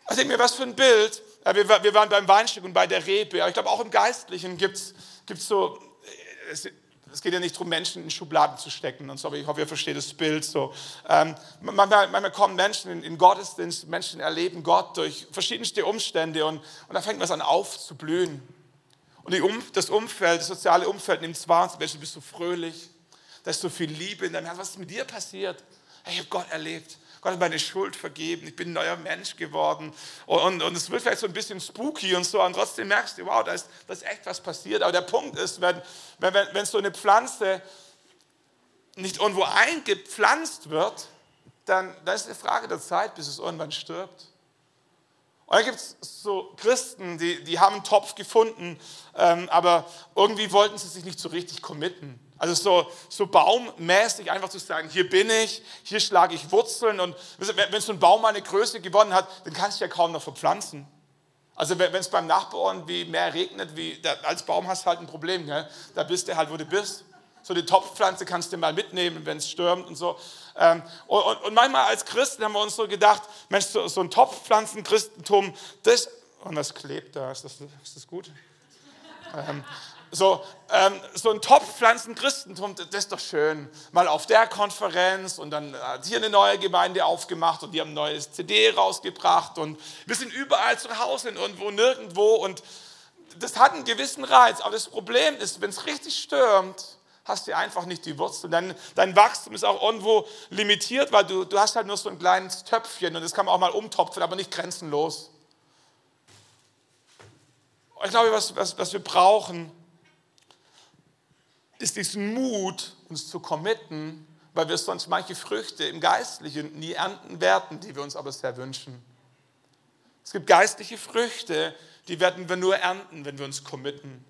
Also denke mir, was für ein Bild. Wir waren beim Weinstück und bei der Rebe. Ich glaube, auch im Geistlichen gibt es so, es geht ja nicht darum, Menschen in Schubladen zu stecken und so, aber ich hoffe, ihr versteht das Bild so. Ähm, manchmal, manchmal, kommen Menschen in, in, Gottesdienst, Menschen erleben Gott durch verschiedenste Umstände und, und da fängt was an aufzublühen. Und um, das Umfeld, das soziale Umfeld nimmt es wahr, du bist so fröhlich, da ist so viel Liebe in deinem Herzen. Was ist mit dir passiert? Hey, ich habe Gott erlebt. Gott hat meine Schuld vergeben, ich bin ein neuer Mensch geworden. Und, und, es wird vielleicht so ein bisschen spooky und so, und trotzdem merkst du, wow, da ist, da ist echt was passiert. Aber der Punkt ist, wenn, wenn, wenn so eine Pflanze nicht irgendwo eingepflanzt wird, dann, dann ist es eine Frage der Zeit, bis es irgendwann stirbt. Und dann gibt es so Christen, die, die haben einen Topf gefunden, ähm, aber irgendwie wollten sie sich nicht so richtig committen. Also so, so baummäßig einfach zu sagen, hier bin ich, hier schlage ich Wurzeln und wenn so ein Baum eine Größe gewonnen hat, dann kannst du ja kaum noch verpflanzen. Also wenn es beim Nachbarn wie mehr regnet, wie, als Baum hast du halt ein Problem, gell? da bist du halt, wo du bist. So die Topfpflanze kannst du mal mitnehmen, wenn es stürmt und so. Ähm, und, und, manchmal als Christen haben wir uns so gedacht, Mensch, so, so ein Topfpflanzen-Christentum, das, und das klebt da, ist das, ist das gut? So, ähm, so ein Topfpflanzen-Christentum, das ist doch schön. Mal auf der Konferenz und dann hat hier eine neue Gemeinde aufgemacht und die haben ein neues CD rausgebracht und wir sind überall zu Hause und irgendwo, nirgendwo und das hat einen gewissen Reiz. Aber das Problem ist, wenn es richtig stürmt, hast du einfach nicht die Wurzel. Dein, dein Wachstum ist auch irgendwo limitiert, weil du, du hast halt nur so ein kleines Töpfchen und das kann man auch mal umtopfen, aber nicht grenzenlos. Ich glaube, was, was, was wir brauchen, ist diesen Mut, uns zu committen, weil wir sonst manche Früchte im Geistlichen nie ernten werden, die wir uns aber sehr wünschen. Es gibt geistliche Früchte, die werden wir nur ernten, wenn wir uns committen.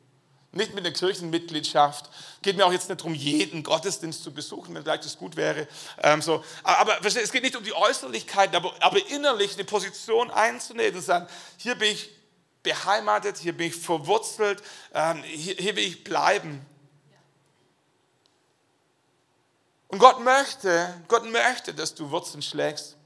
Nicht mit der Kirchenmitgliedschaft. Geht mir auch jetzt nicht darum, jeden Gottesdienst zu besuchen, wenn vielleicht das gut wäre. Ähm, so. Aber es geht nicht um die Äußerlichkeiten, aber, aber innerlich eine Position einzunehmen und sagen, hier bin ich beheimatet, hier bin ich verwurzelt, ähm, hier, hier will ich bleiben. Und Gott möchte, Gott möchte, dass du Wurzeln schlägst.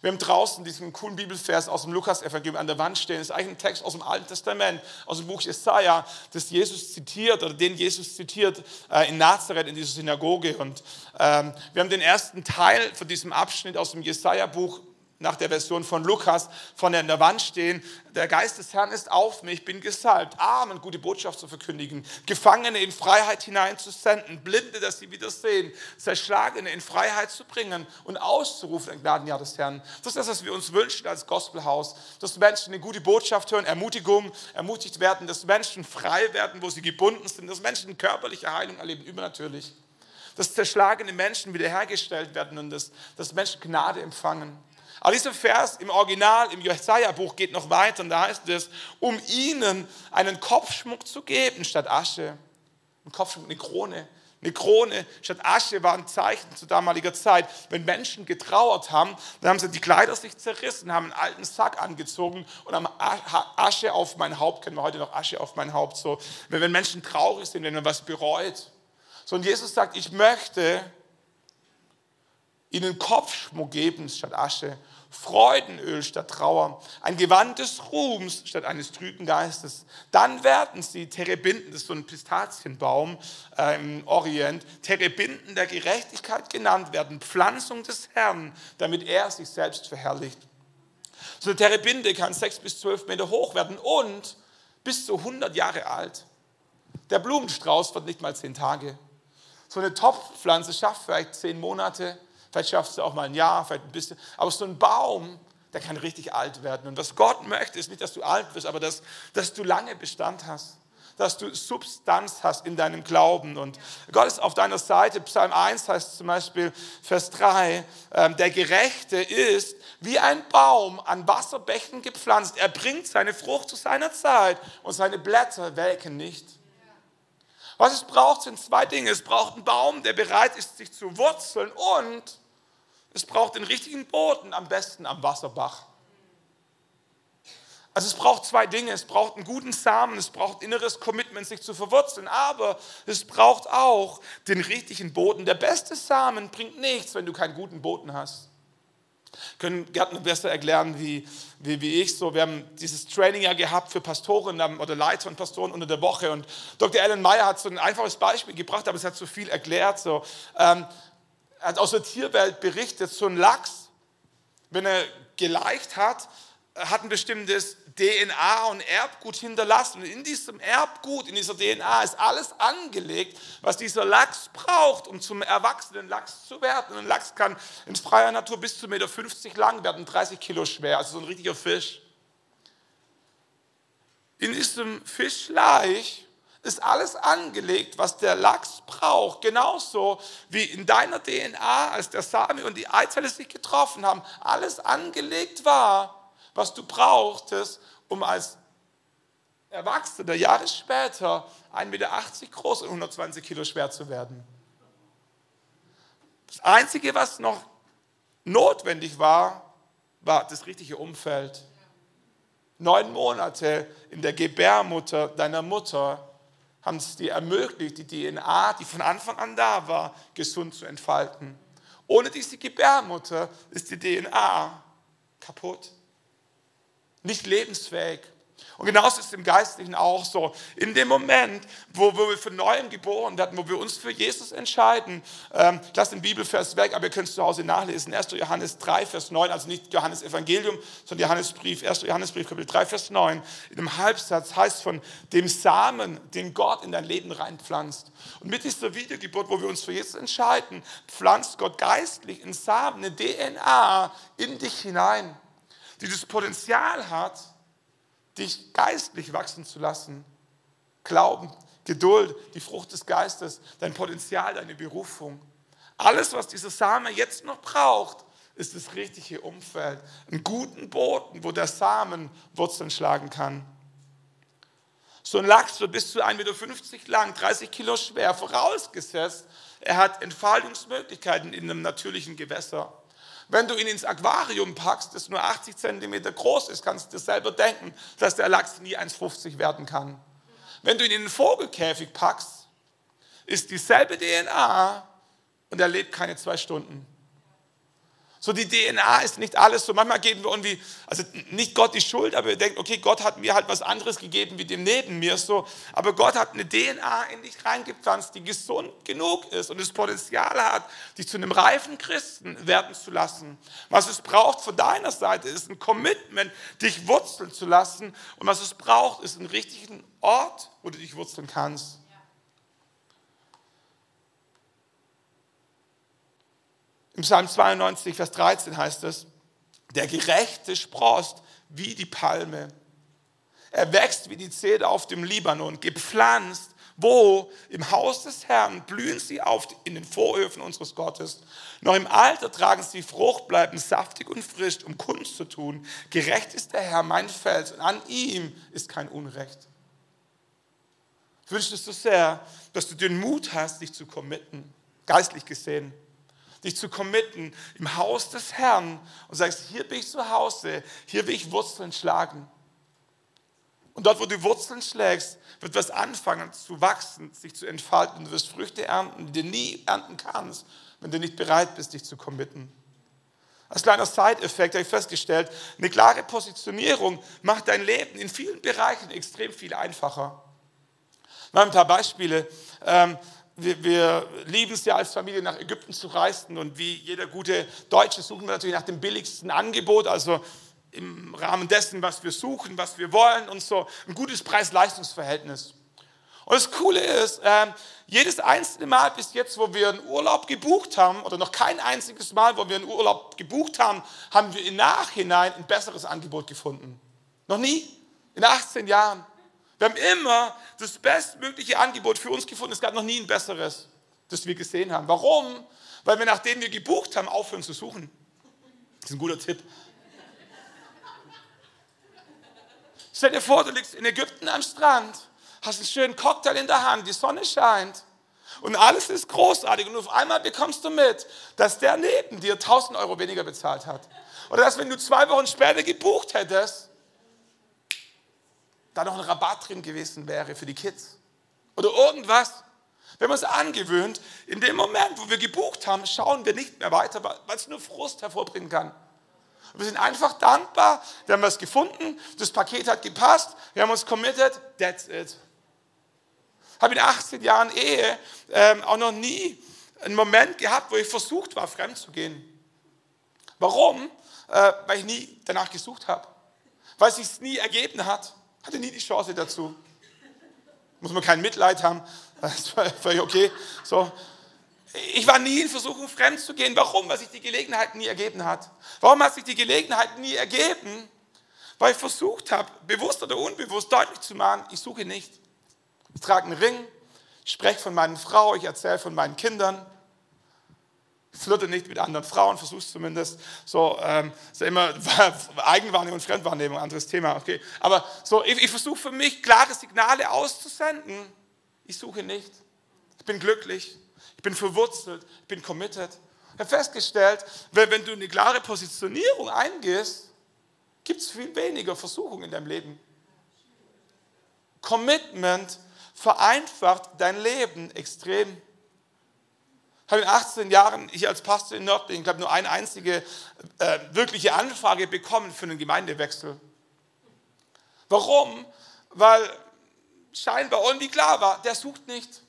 Wir haben draußen diesen coolen Bibelvers aus dem Lukas-Evangelium an der Wand stehen. Das ist eigentlich ein Text aus dem Alten Testament, aus dem Buch Jesaja, das Jesus zitiert oder den Jesus zitiert äh, in Nazareth in dieser Synagoge. Und ähm, wir haben den ersten Teil von diesem Abschnitt aus dem Jesaja-Buch nach der Version von Lukas vorne an der Wand stehen. Der Geist des Herrn ist auf mich, bin gesalbt, Armen gute Botschaft zu verkündigen, Gefangene in Freiheit hineinzusenden, Blinde, dass sie wieder sehen, Zerschlagene in Freiheit zu bringen und auszurufen im Gnadenjahr des Herrn. Das ist das, was wir uns wünschen als Gospelhaus, dass Menschen eine gute Botschaft hören, Ermutigung, ermutigt werden, dass Menschen frei werden, wo sie gebunden sind, dass Menschen körperliche Heilung erleben, übernatürlich. Dass zerschlagene Menschen wiederhergestellt werden und dass, dass Menschen Gnade empfangen. Aber dieser Vers im Original, im Jesaja-Buch geht noch weiter und da heißt es, um ihnen einen Kopfschmuck zu geben statt Asche. Ein Kopfschmuck, eine Krone. Eine Krone statt Asche war ein Zeichen zu damaliger Zeit. Wenn Menschen getrauert haben, dann haben sie die Kleider sich zerrissen, haben einen alten Sack angezogen und haben Asche auf mein Haupt, kennen wir heute noch Asche auf mein Haupt. So, wenn Menschen traurig sind, wenn man was bereut. So, und Jesus sagt, ich möchte ihnen Kopfschmuck geben statt Asche, Freudenöl statt Trauer, ein Gewand des Ruhms statt eines trüben Geistes. Dann werden sie Terebinden, das ist so ein Pistazienbaum äh, im Orient, Terebinden der Gerechtigkeit genannt werden, Pflanzung des Herrn, damit er sich selbst verherrlicht. So eine Terebinde kann sechs bis zwölf Meter hoch werden und bis zu 100 Jahre alt. Der Blumenstrauß wird nicht mal zehn Tage. So eine Topfpflanze schafft vielleicht zehn Monate Vielleicht schaffst du auch mal ein Jahr, vielleicht ein bisschen. Aber so ein Baum, der kann richtig alt werden. Und was Gott möchte, ist nicht, dass du alt wirst, aber dass, dass du lange Bestand hast. Dass du Substanz hast in deinem Glauben. Und Gott ist auf deiner Seite. Psalm 1 heißt zum Beispiel, Vers 3, äh, der Gerechte ist wie ein Baum an Wasserbächen gepflanzt. Er bringt seine Frucht zu seiner Zeit und seine Blätter welken nicht. Was es braucht, sind zwei Dinge. Es braucht einen Baum, der bereit ist, sich zu wurzeln und es braucht den richtigen Boden, am besten am Wasserbach. Also es braucht zwei Dinge. Es braucht einen guten Samen, es braucht inneres Commitment, sich zu verwurzeln, aber es braucht auch den richtigen Boden. Der beste Samen bringt nichts, wenn du keinen guten Boden hast. Können Gärtner besser erklären wie, wie, wie ich so. Wir haben dieses Training ja gehabt für Pastoren oder Leiter und Pastoren unter der Woche und Dr. Alan Meyer hat so ein einfaches Beispiel gebracht, aber es hat so viel erklärt. So. Ähm, hat aus der Tierwelt berichtet, so ein Lachs, wenn er geleicht hat, hat ein bestimmtes DNA und Erbgut hinterlassen. Und in diesem Erbgut, in dieser DNA ist alles angelegt, was dieser Lachs braucht, um zum erwachsenen Lachs zu werden. Ein Lachs kann in freier Natur bis zu 1,50 Meter lang werden, 30 Kilo schwer, also so ein richtiger Fisch. In diesem Fischleich ist alles angelegt, was der Lachs braucht. Genauso wie in deiner DNA, als der Same und die Eizelle sich getroffen haben, alles angelegt war, was du brauchtest, um als Erwachsener Jahre später 1,80 Meter groß und 120 Kilo schwer zu werden. Das Einzige, was noch notwendig war, war das richtige Umfeld. Neun Monate in der Gebärmutter deiner Mutter haben es dir ermöglicht, die DNA, die von Anfang an da war, gesund zu entfalten. Ohne diese Gebärmutter ist die DNA kaputt, nicht lebensfähig. Und genauso ist es im Geistlichen auch so. In dem Moment, wo, wir von Neuem geboren werden, wo wir uns für Jesus entscheiden, ähm, ich lasse den Bibelvers weg, aber ihr könnt es zu Hause nachlesen, 1. Johannes 3, Vers 9, also nicht Johannes Evangelium, sondern Johannesbrief, 1. Johannesbrief, Kapitel 3, Vers 9. In dem Halbsatz heißt von dem Samen, den Gott in dein Leben reinpflanzt. Und mit dieser Wiedergeburt, wo wir uns für Jesus entscheiden, pflanzt Gott geistlich in Samen, eine DNA in dich hinein, die das Potenzial hat, dich geistlich wachsen zu lassen. Glauben, Geduld, die Frucht des Geistes, dein Potenzial, deine Berufung. Alles, was dieser Same jetzt noch braucht, ist das richtige Umfeld. Einen guten Boden, wo der Samen Wurzeln schlagen kann. So ein Lachs wird bis zu 1,50 Meter lang, 30 Kilo schwer, vorausgesetzt, er hat Entfaltungsmöglichkeiten in einem natürlichen Gewässer. Wenn du ihn ins Aquarium packst, das nur 80 Zentimeter groß ist, kannst du dir selber denken, dass der Lachs nie 1,50 werden kann. Wenn du ihn in den Vogelkäfig packst, ist dieselbe DNA und er lebt keine zwei Stunden. So die DNA ist nicht alles so. Manchmal geben wir irgendwie, also nicht Gott die Schuld, aber wir denken, okay, Gott hat mir halt was anderes gegeben wie dem neben mir so. Aber Gott hat eine DNA in dich reingepflanzt, die gesund genug ist und das Potenzial hat, dich zu einem reifen Christen werden zu lassen. Was es braucht von deiner Seite ist ein Commitment, dich wurzeln zu lassen. Und was es braucht, ist einen richtigen Ort, wo du dich wurzeln kannst. Im Psalm 92, Vers 13 heißt es, der Gerechte sprost wie die Palme. Er wächst wie die Zeder auf dem Libanon, gepflanzt, wo im Haus des Herrn blühen sie auf in den Vorhöfen unseres Gottes. Noch im Alter tragen sie Frucht, bleiben saftig und frisch, um Kunst zu tun. Gerecht ist der Herr, mein Fels, und an ihm ist kein Unrecht. Ich wünsche es so sehr, dass du den Mut hast, dich zu committen, geistlich gesehen dich zu committen im Haus des Herrn und sagst, hier bin ich zu Hause, hier will ich Wurzeln schlagen. Und dort, wo du Wurzeln schlägst, wird was anfangen zu wachsen, sich zu entfalten. Du wirst Früchte ernten, die du nie ernten kannst, wenn du nicht bereit bist, dich zu committen. Als kleiner Side-Effekt habe ich festgestellt, eine klare Positionierung macht dein Leben in vielen Bereichen extrem viel einfacher. Mal ein paar Beispiele. Wir, wir lieben es ja als Familie nach Ägypten zu reisen und wie jeder gute Deutsche suchen wir natürlich nach dem billigsten Angebot, also im Rahmen dessen, was wir suchen, was wir wollen und so ein gutes Preis-Leistungs-Verhältnis. Und das Coole ist, äh, jedes einzelne Mal bis jetzt, wo wir einen Urlaub gebucht haben, oder noch kein einziges Mal, wo wir einen Urlaub gebucht haben, haben wir im Nachhinein ein besseres Angebot gefunden. Noch nie? In 18 Jahren. Wir haben immer das bestmögliche Angebot für uns gefunden. Es gab noch nie ein besseres, das wir gesehen haben. Warum? Weil wir, nachdem wir gebucht haben, aufhören zu suchen. Das ist ein guter Tipp. Stell dir vor, du liegst in Ägypten am Strand, hast einen schönen Cocktail in der Hand, die Sonne scheint und alles ist großartig und auf einmal bekommst du mit, dass der neben dir 1000 Euro weniger bezahlt hat. Oder dass, wenn du zwei Wochen später gebucht hättest, da noch ein Rabatt drin gewesen wäre für die Kids. Oder irgendwas. Wenn man es angewöhnt, in dem Moment, wo wir gebucht haben, schauen wir nicht mehr weiter, weil es nur Frust hervorbringen kann. wir sind einfach dankbar, wir haben was gefunden, das Paket hat gepasst, wir haben uns committed, that's it. Habe in 18 Jahren Ehe ähm, auch noch nie einen Moment gehabt, wo ich versucht war, fremd zu gehen. Warum? Äh, weil ich nie danach gesucht habe. Weil es sich nie ergeben hat. Hatte nie die Chance dazu. Muss man kein Mitleid haben. Das war völlig okay. So. Ich war nie in Versuchung, fremd zu gehen. Warum? Weil sich die Gelegenheit nie ergeben hat. Warum hat sich die Gelegenheit nie ergeben? Weil ich versucht habe, bewusst oder unbewusst deutlich zu machen, ich suche nicht. Ich trage einen Ring, spreche von meiner Frau, ich erzähle von meinen Kindern flirte nicht mit anderen Frauen, versuch's zumindest. So, ähm, ist ja immer <laughs> Eigenwahrnehmung und Fremdwahrnehmung, anderes Thema, okay. Aber so, ich, ich versuche für mich klare Signale auszusenden. Ich suche nicht. Ich bin glücklich. Ich bin verwurzelt. Ich bin committed. Ich habe festgestellt, wenn, wenn du eine klare Positionierung eingehst, gibt es viel weniger Versuchung in deinem Leben. Commitment vereinfacht dein Leben extrem habe in 18 Jahren hier als Pastor in Nördlingen, ich glaube, nur eine einzige äh, wirkliche Anfrage bekommen für einen Gemeindewechsel. Warum? Weil scheinbar irgendwie klar war, der sucht nicht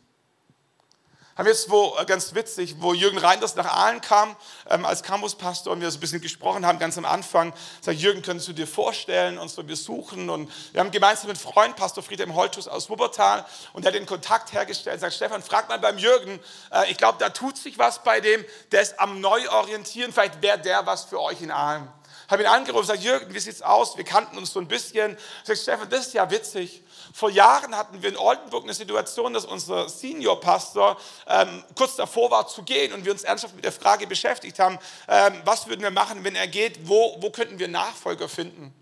haben jetzt wo, äh, ganz witzig, wo Jürgen Reinders nach Aalen kam ähm, als Campuspastor und wir so ein bisschen gesprochen haben, ganz am Anfang, sagt Jürgen, könntest du dir vorstellen, und so, wir suchen und wir haben gemeinsam mit Freund, Pastor Friedhelm Holtus aus Wuppertal und der hat den Kontakt hergestellt, sagt Stefan, frag mal beim Jürgen, äh, ich glaube, da tut sich was bei dem, der ist am Neuorientieren, vielleicht wäre der was für euch in Aalen. Habe ihn angerufen, sagt Jürgen, wie sieht's aus? Wir kannten uns so ein bisschen. Sagt Stefan, das ist ja witzig. Vor Jahren hatten wir in Oldenburg eine Situation, dass unser Seniorpastor ähm, kurz davor war zu gehen und wir uns ernsthaft mit der Frage beschäftigt haben, ähm, was würden wir machen, wenn er geht, wo, wo könnten wir Nachfolger finden?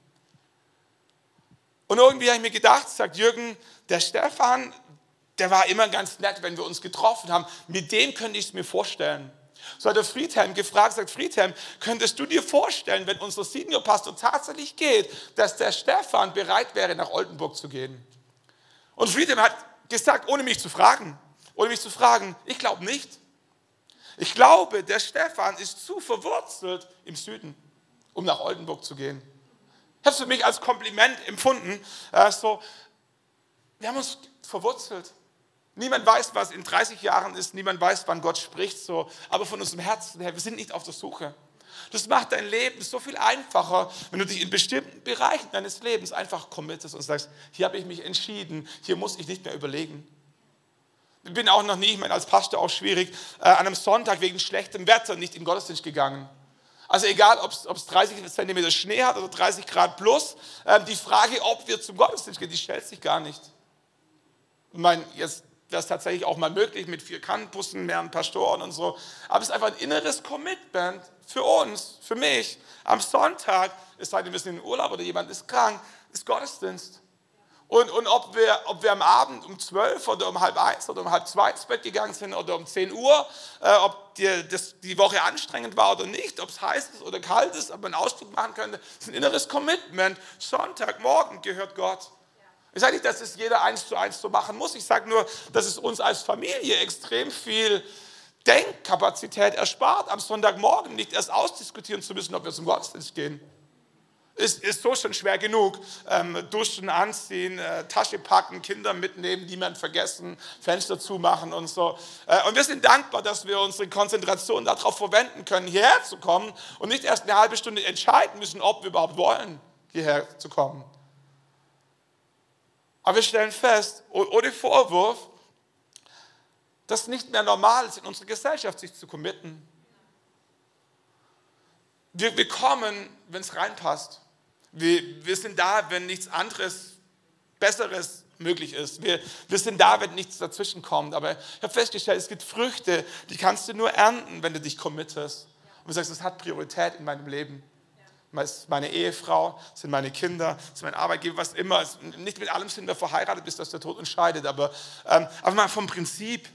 Und irgendwie habe ich mir gedacht, sagt Jürgen, der Stefan, der war immer ganz nett, wenn wir uns getroffen haben. Mit dem könnte ich es mir vorstellen. So hat der Friedhelm gefragt, sagt Friedhelm, könntest du dir vorstellen, wenn unser Seniorpastor tatsächlich geht, dass der Stefan bereit wäre, nach Oldenburg zu gehen? Und Friedhelm hat gesagt, ohne mich zu fragen, ohne mich zu fragen, ich glaube nicht. Ich glaube, der Stefan ist zu verwurzelt im Süden, um nach Oldenburg zu gehen. Ich für mich als Kompliment empfunden. Äh, so, wir haben uns verwurzelt. Niemand weiß, was in 30 Jahren ist, niemand weiß, wann Gott spricht, so. aber von unserem Herzen her, wir sind nicht auf der Suche. Das macht dein Leben so viel einfacher, wenn du dich in bestimmten Bereichen deines Lebens einfach committest und sagst, hier habe ich mich entschieden, hier muss ich nicht mehr überlegen. Ich bin auch noch nie, ich meine, als Pastor auch schwierig, äh, an einem Sonntag wegen schlechtem Wetter nicht in Gottesdienst gegangen. Also egal, ob es 30 cm Schnee hat oder 30 Grad plus, äh, die Frage, ob wir zum Gottesdienst gehen, die stellt sich gar nicht. Ich meine, jetzt wäre es tatsächlich auch mal möglich mit vier Campussen, mehreren Pastoren und so. Aber es ist einfach ein inneres Commitment für uns, für mich. Am Sonntag, es sei denn, wir sind in Urlaub oder jemand ist krank, ist Gottesdienst. Und, und ob, wir, ob wir am Abend um 12 oder um halb eins oder um halb zwei ins Bett gegangen sind oder um 10 Uhr, äh, ob die, das, die Woche anstrengend war oder nicht, ob es heiß ist oder kalt ist, ob man einen Ausdruck machen könnte, ist ein inneres Commitment. Sonntagmorgen gehört Gott. Ich sage nicht, dass es jeder eins zu eins so machen muss. Ich sage nur, dass es uns als Familie extrem viel Denkkapazität erspart, am Sonntagmorgen nicht erst ausdiskutieren zu müssen, ob wir zum Gottesdienst gehen ist, ist so schon schwer genug. Ähm, duschen, anziehen, äh, Tasche packen, Kinder mitnehmen, niemand vergessen, Fenster zumachen und so. Äh, und wir sind dankbar, dass wir unsere Konzentration darauf verwenden können, hierher zu kommen und nicht erst eine halbe Stunde entscheiden müssen, ob wir überhaupt wollen, hierher zu kommen. Aber wir stellen fest, ohne Vorwurf, dass es nicht mehr normal ist, in unserer Gesellschaft sich zu committen. Wir, wir kommen, wenn es reinpasst. Wir, wir sind da, wenn nichts anderes, Besseres möglich ist. Wir, wir sind da, wenn nichts dazwischen kommt. Aber ich habe festgestellt, es gibt Früchte, die kannst du nur ernten, wenn du dich committest. Und du sagst, das hat Priorität in meinem Leben. Ist meine Ehefrau, sind meine Kinder, ist mein Arbeitgeber, was immer. Nicht mit allem sind wir verheiratet, bis das der Tod uns scheidet, aber, ähm, aber mal vom Prinzip.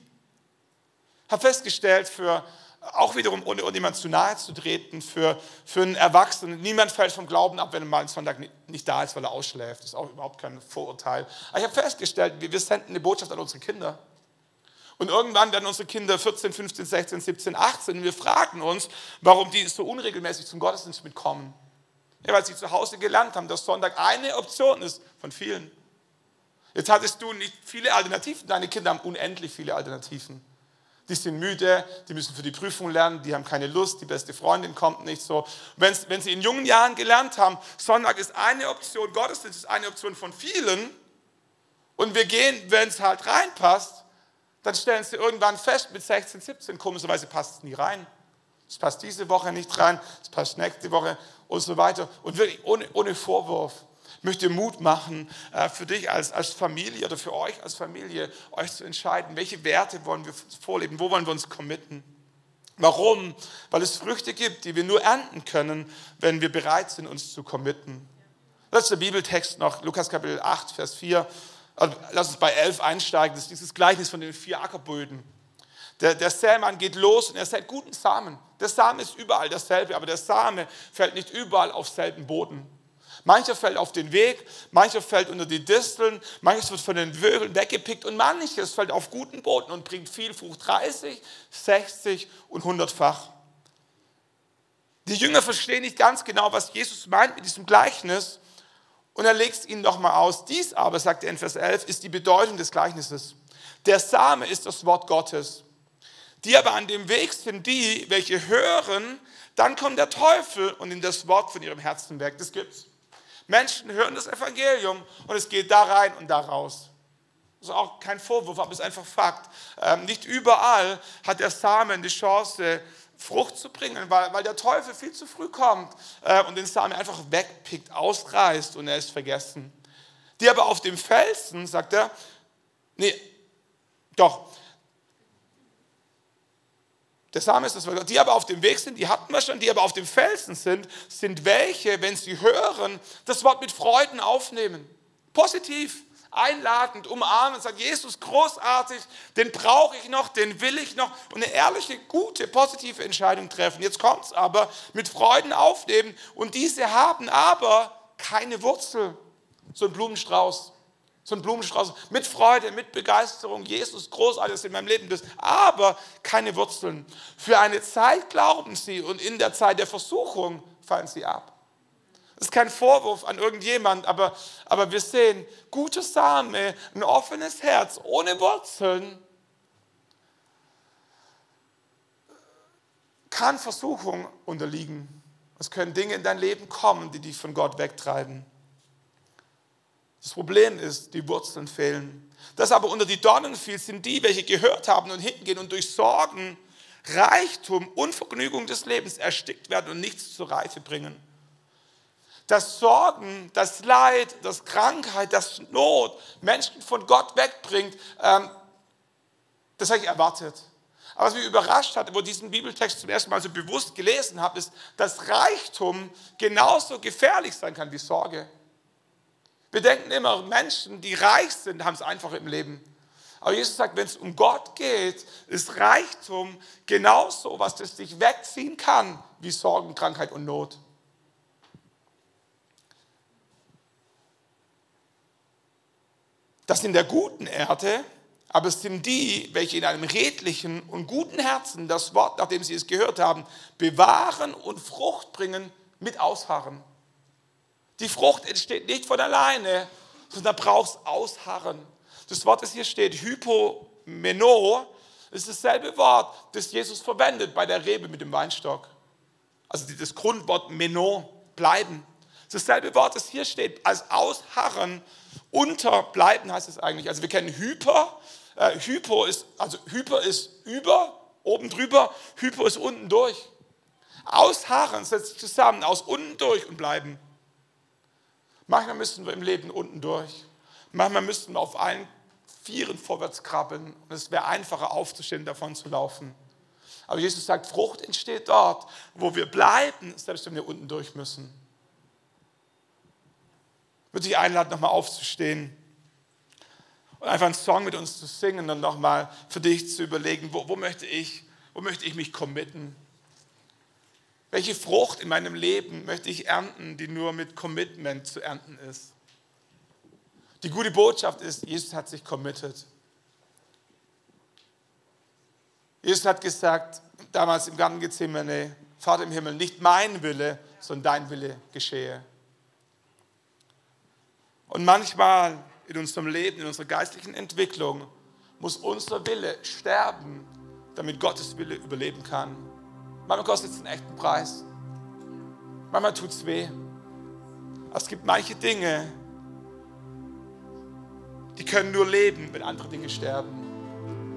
Habe festgestellt, für, auch wiederum, ohne, ohne jemand zu nahe zu treten, für, für einen Erwachsenen. Niemand fällt vom Glauben ab, wenn er mal einen Sonntag nicht da ist, weil er ausschläft. Das ist auch überhaupt kein Vorurteil. Aber ich habe festgestellt, wir, wir senden eine Botschaft an unsere Kinder. Und irgendwann werden unsere Kinder 14, 15, 16, 17, 18 und wir fragen uns, warum die so unregelmäßig zum Gottesdienst mitkommen. Ja, weil sie zu Hause gelernt haben, dass Sonntag eine Option ist von vielen. Jetzt hattest du nicht viele Alternativen, deine Kinder haben unendlich viele Alternativen die sind müde, die müssen für die Prüfung lernen, die haben keine Lust, die beste Freundin kommt nicht so. Wenn, wenn sie in jungen Jahren gelernt haben, Sonntag ist eine Option, Gottesdienst ist eine Option von vielen und wir gehen, wenn es halt reinpasst, dann stellen sie irgendwann fest, mit 16, 17, komischerweise passt es nie rein. Es passt diese Woche nicht rein, es passt nächste Woche und so weiter. Und wirklich ohne, ohne Vorwurf möchte Mut machen, äh, für dich als, als Familie oder für euch als Familie, euch zu entscheiden, welche Werte wollen wir vorleben, wo wollen wir uns committen. Warum? Weil es Früchte gibt, die wir nur ernten können, wenn wir bereit sind, uns zu committen. Letzter Bibeltext noch, Lukas Kapitel 8, Vers 4. Also, lass uns bei 11 einsteigen. Das ist dieses Gleichnis von den vier Ackerböden. Der, der Sämann geht los und er sät guten Samen. Der Samen ist überall dasselbe, aber der Same fällt nicht überall auf selben Boden. Mancher fällt auf den Weg, mancher fällt unter die Disteln, manches wird von den Vögeln weggepickt und manches fällt auf guten Boden und bringt viel Frucht, 30, 60 und 100-fach. Die Jünger verstehen nicht ganz genau, was Jesus meint mit diesem Gleichnis und er legt es ihnen nochmal aus. Dies aber, sagt er in Vers 11, ist die Bedeutung des Gleichnisses. Der Same ist das Wort Gottes. Die aber an dem Weg sind die, welche hören, dann kommt der Teufel und in das Wort von ihrem Herzen weg. Das gibt's. Menschen hören das Evangelium und es geht da rein und da raus. Das ist auch kein Vorwurf, aber es ist einfach Fakt. Ähm, nicht überall hat der Samen die Chance, Frucht zu bringen, weil, weil der Teufel viel zu früh kommt äh, und den Samen einfach wegpickt, ausreißt und er ist vergessen. Die aber auf dem Felsen, sagt er, nee, doch, der Same ist das Wort. Die aber auf dem Weg sind, die hatten wir schon, die aber auf dem Felsen sind, sind welche, wenn sie hören, das Wort mit Freuden aufnehmen. Positiv, einladend, umarmen sagen, Jesus, großartig, den brauche ich noch, den will ich noch. Und eine ehrliche, gute, positive Entscheidung treffen. Jetzt kommt es aber, mit Freuden aufnehmen. Und diese haben aber keine Wurzel. So ein Blumenstrauß. So ein Blumenstrauß mit Freude, mit Begeisterung. Jesus, großartig in meinem Leben bist, aber keine Wurzeln. Für eine Zeit glauben sie und in der Zeit der Versuchung fallen sie ab. Das ist kein Vorwurf an irgendjemand, aber, aber wir sehen, gute Same, ein offenes Herz, ohne Wurzeln, kann Versuchung unterliegen. Es können Dinge in dein Leben kommen, die dich von Gott wegtreiben. Das Problem ist, die Wurzeln fehlen. Das aber unter die Dornen fiel, sind die, welche gehört haben und hingehen und durch Sorgen, Reichtum, Unvergnügung des Lebens erstickt werden und nichts zur Reife bringen. Das Sorgen, das Leid, das Krankheit, das Not Menschen von Gott wegbringt, ähm, das habe ich erwartet. Aber was mich überrascht hat, wo ich diesen Bibeltext zum ersten Mal so bewusst gelesen habe, ist, dass Reichtum genauso gefährlich sein kann wie Sorge. Wir denken immer, Menschen, die reich sind, haben es einfacher im Leben. Aber Jesus sagt, wenn es um Gott geht, ist Reichtum genauso, was das dich wegziehen kann, wie Sorgen, Krankheit und Not. Das in der guten Erde aber es sind die, welche in einem redlichen und guten Herzen das Wort, nachdem sie es gehört haben, bewahren und Frucht bringen mit Ausharren. Die Frucht entsteht nicht von alleine, sondern da braucht es Ausharren. Das Wort, das hier steht, Hypomeno, ist dasselbe Wort, das Jesus verwendet bei der Rebe mit dem Weinstock. Also das Grundwort Meno, bleiben. Dasselbe Wort, das hier steht, als Ausharren, unterbleiben heißt es eigentlich. Also wir kennen Hyper, äh, Hypo ist, also Hyper ist über, oben drüber, Hypo ist unten durch. Ausharren setzt zusammen, aus unten durch und bleiben. Manchmal müssen wir im Leben unten durch. Manchmal müssten wir auf allen Vieren vorwärts krabbeln und es wäre einfacher aufzustehen, davon zu laufen. Aber Jesus sagt, Frucht entsteht dort, wo wir bleiben, selbst wenn wir unten durch müssen. Ich würde dich einladen, nochmal aufzustehen und einfach einen Song mit uns zu singen und nochmal für dich zu überlegen, wo, wo, möchte ich, wo möchte ich mich committen? Welche Frucht in meinem Leben möchte ich ernten, die nur mit Commitment zu ernten ist? Die gute Botschaft ist, Jesus hat sich committed. Jesus hat gesagt, damals im Garten Gethsemane, Vater im Himmel, nicht mein Wille, sondern dein Wille geschehe. Und manchmal in unserem Leben, in unserer geistlichen Entwicklung, muss unser Wille sterben, damit Gottes Wille überleben kann. Manchmal kostet es einen echten Preis. Manchmal tut es weh. Aber es gibt manche Dinge, die können nur leben, wenn andere Dinge sterben.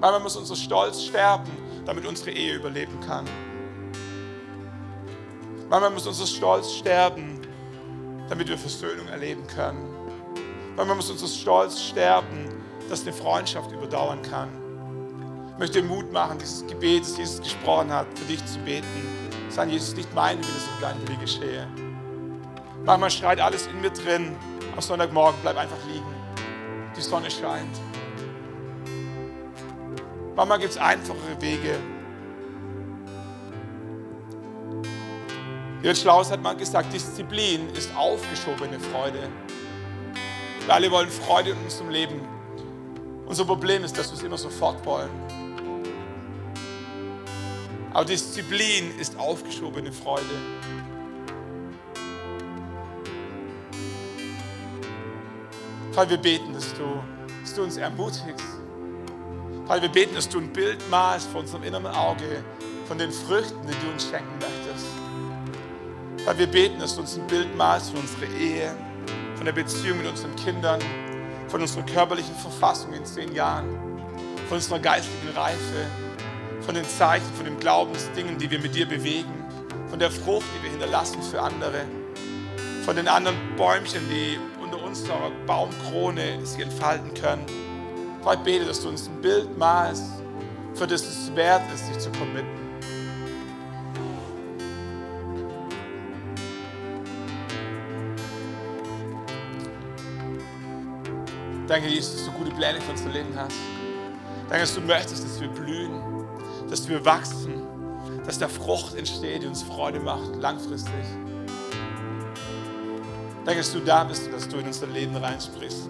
Manchmal muss unser Stolz sterben, damit unsere Ehe überleben kann. Manchmal muss unser Stolz sterben, damit wir Versöhnung erleben können. Manchmal muss unser Stolz sterben, dass eine Freundschaft überdauern kann. Möchte Mut machen, dieses Gebet, das Jesus gesprochen hat, für dich zu beten. Sagen, Jesus, nicht mein Wille, sondern dein Wille geschehe. Manchmal schreit alles in mir drin. Am Sonntagmorgen bleib einfach liegen. Die Sonne scheint. Manchmal gibt es einfachere Wege. Jürgen Schlaus hat mal gesagt, Disziplin ist aufgeschobene Freude. Wir alle wollen Freude in unserem Leben. Unser Problem ist, dass wir es immer sofort wollen. Aber Disziplin ist aufgeschobene Freude. Vater, wir beten, dass du, dass du uns ermutigst. Vater, wir beten, dass du ein Bild malst vor unserem inneren Auge von den Früchten, die du uns schenken möchtest. Vater, wir beten, dass du uns ein Bild malst von unserer Ehe, von der Beziehung mit unseren Kindern, von unserer körperlichen Verfassung in zehn Jahren, von unserer geistigen Reife, von den Zeichen, von den Glaubensdingen, die wir mit dir bewegen, von der Frucht, die wir hinterlassen für andere, von den anderen Bäumchen, die unter unserer Baumkrone sich entfalten können. Ich bete, dass du uns ein Bild malst, für das es wert ist, sich zu committen. Danke, Jesus, dass du gute Pläne für unser Leben hast. Danke, dass du möchtest, dass wir blühen, dass wir wachsen, dass da Frucht entsteht, die uns Freude macht, langfristig. Danke, dass du da bist und dass du in unser Leben reinsprichst.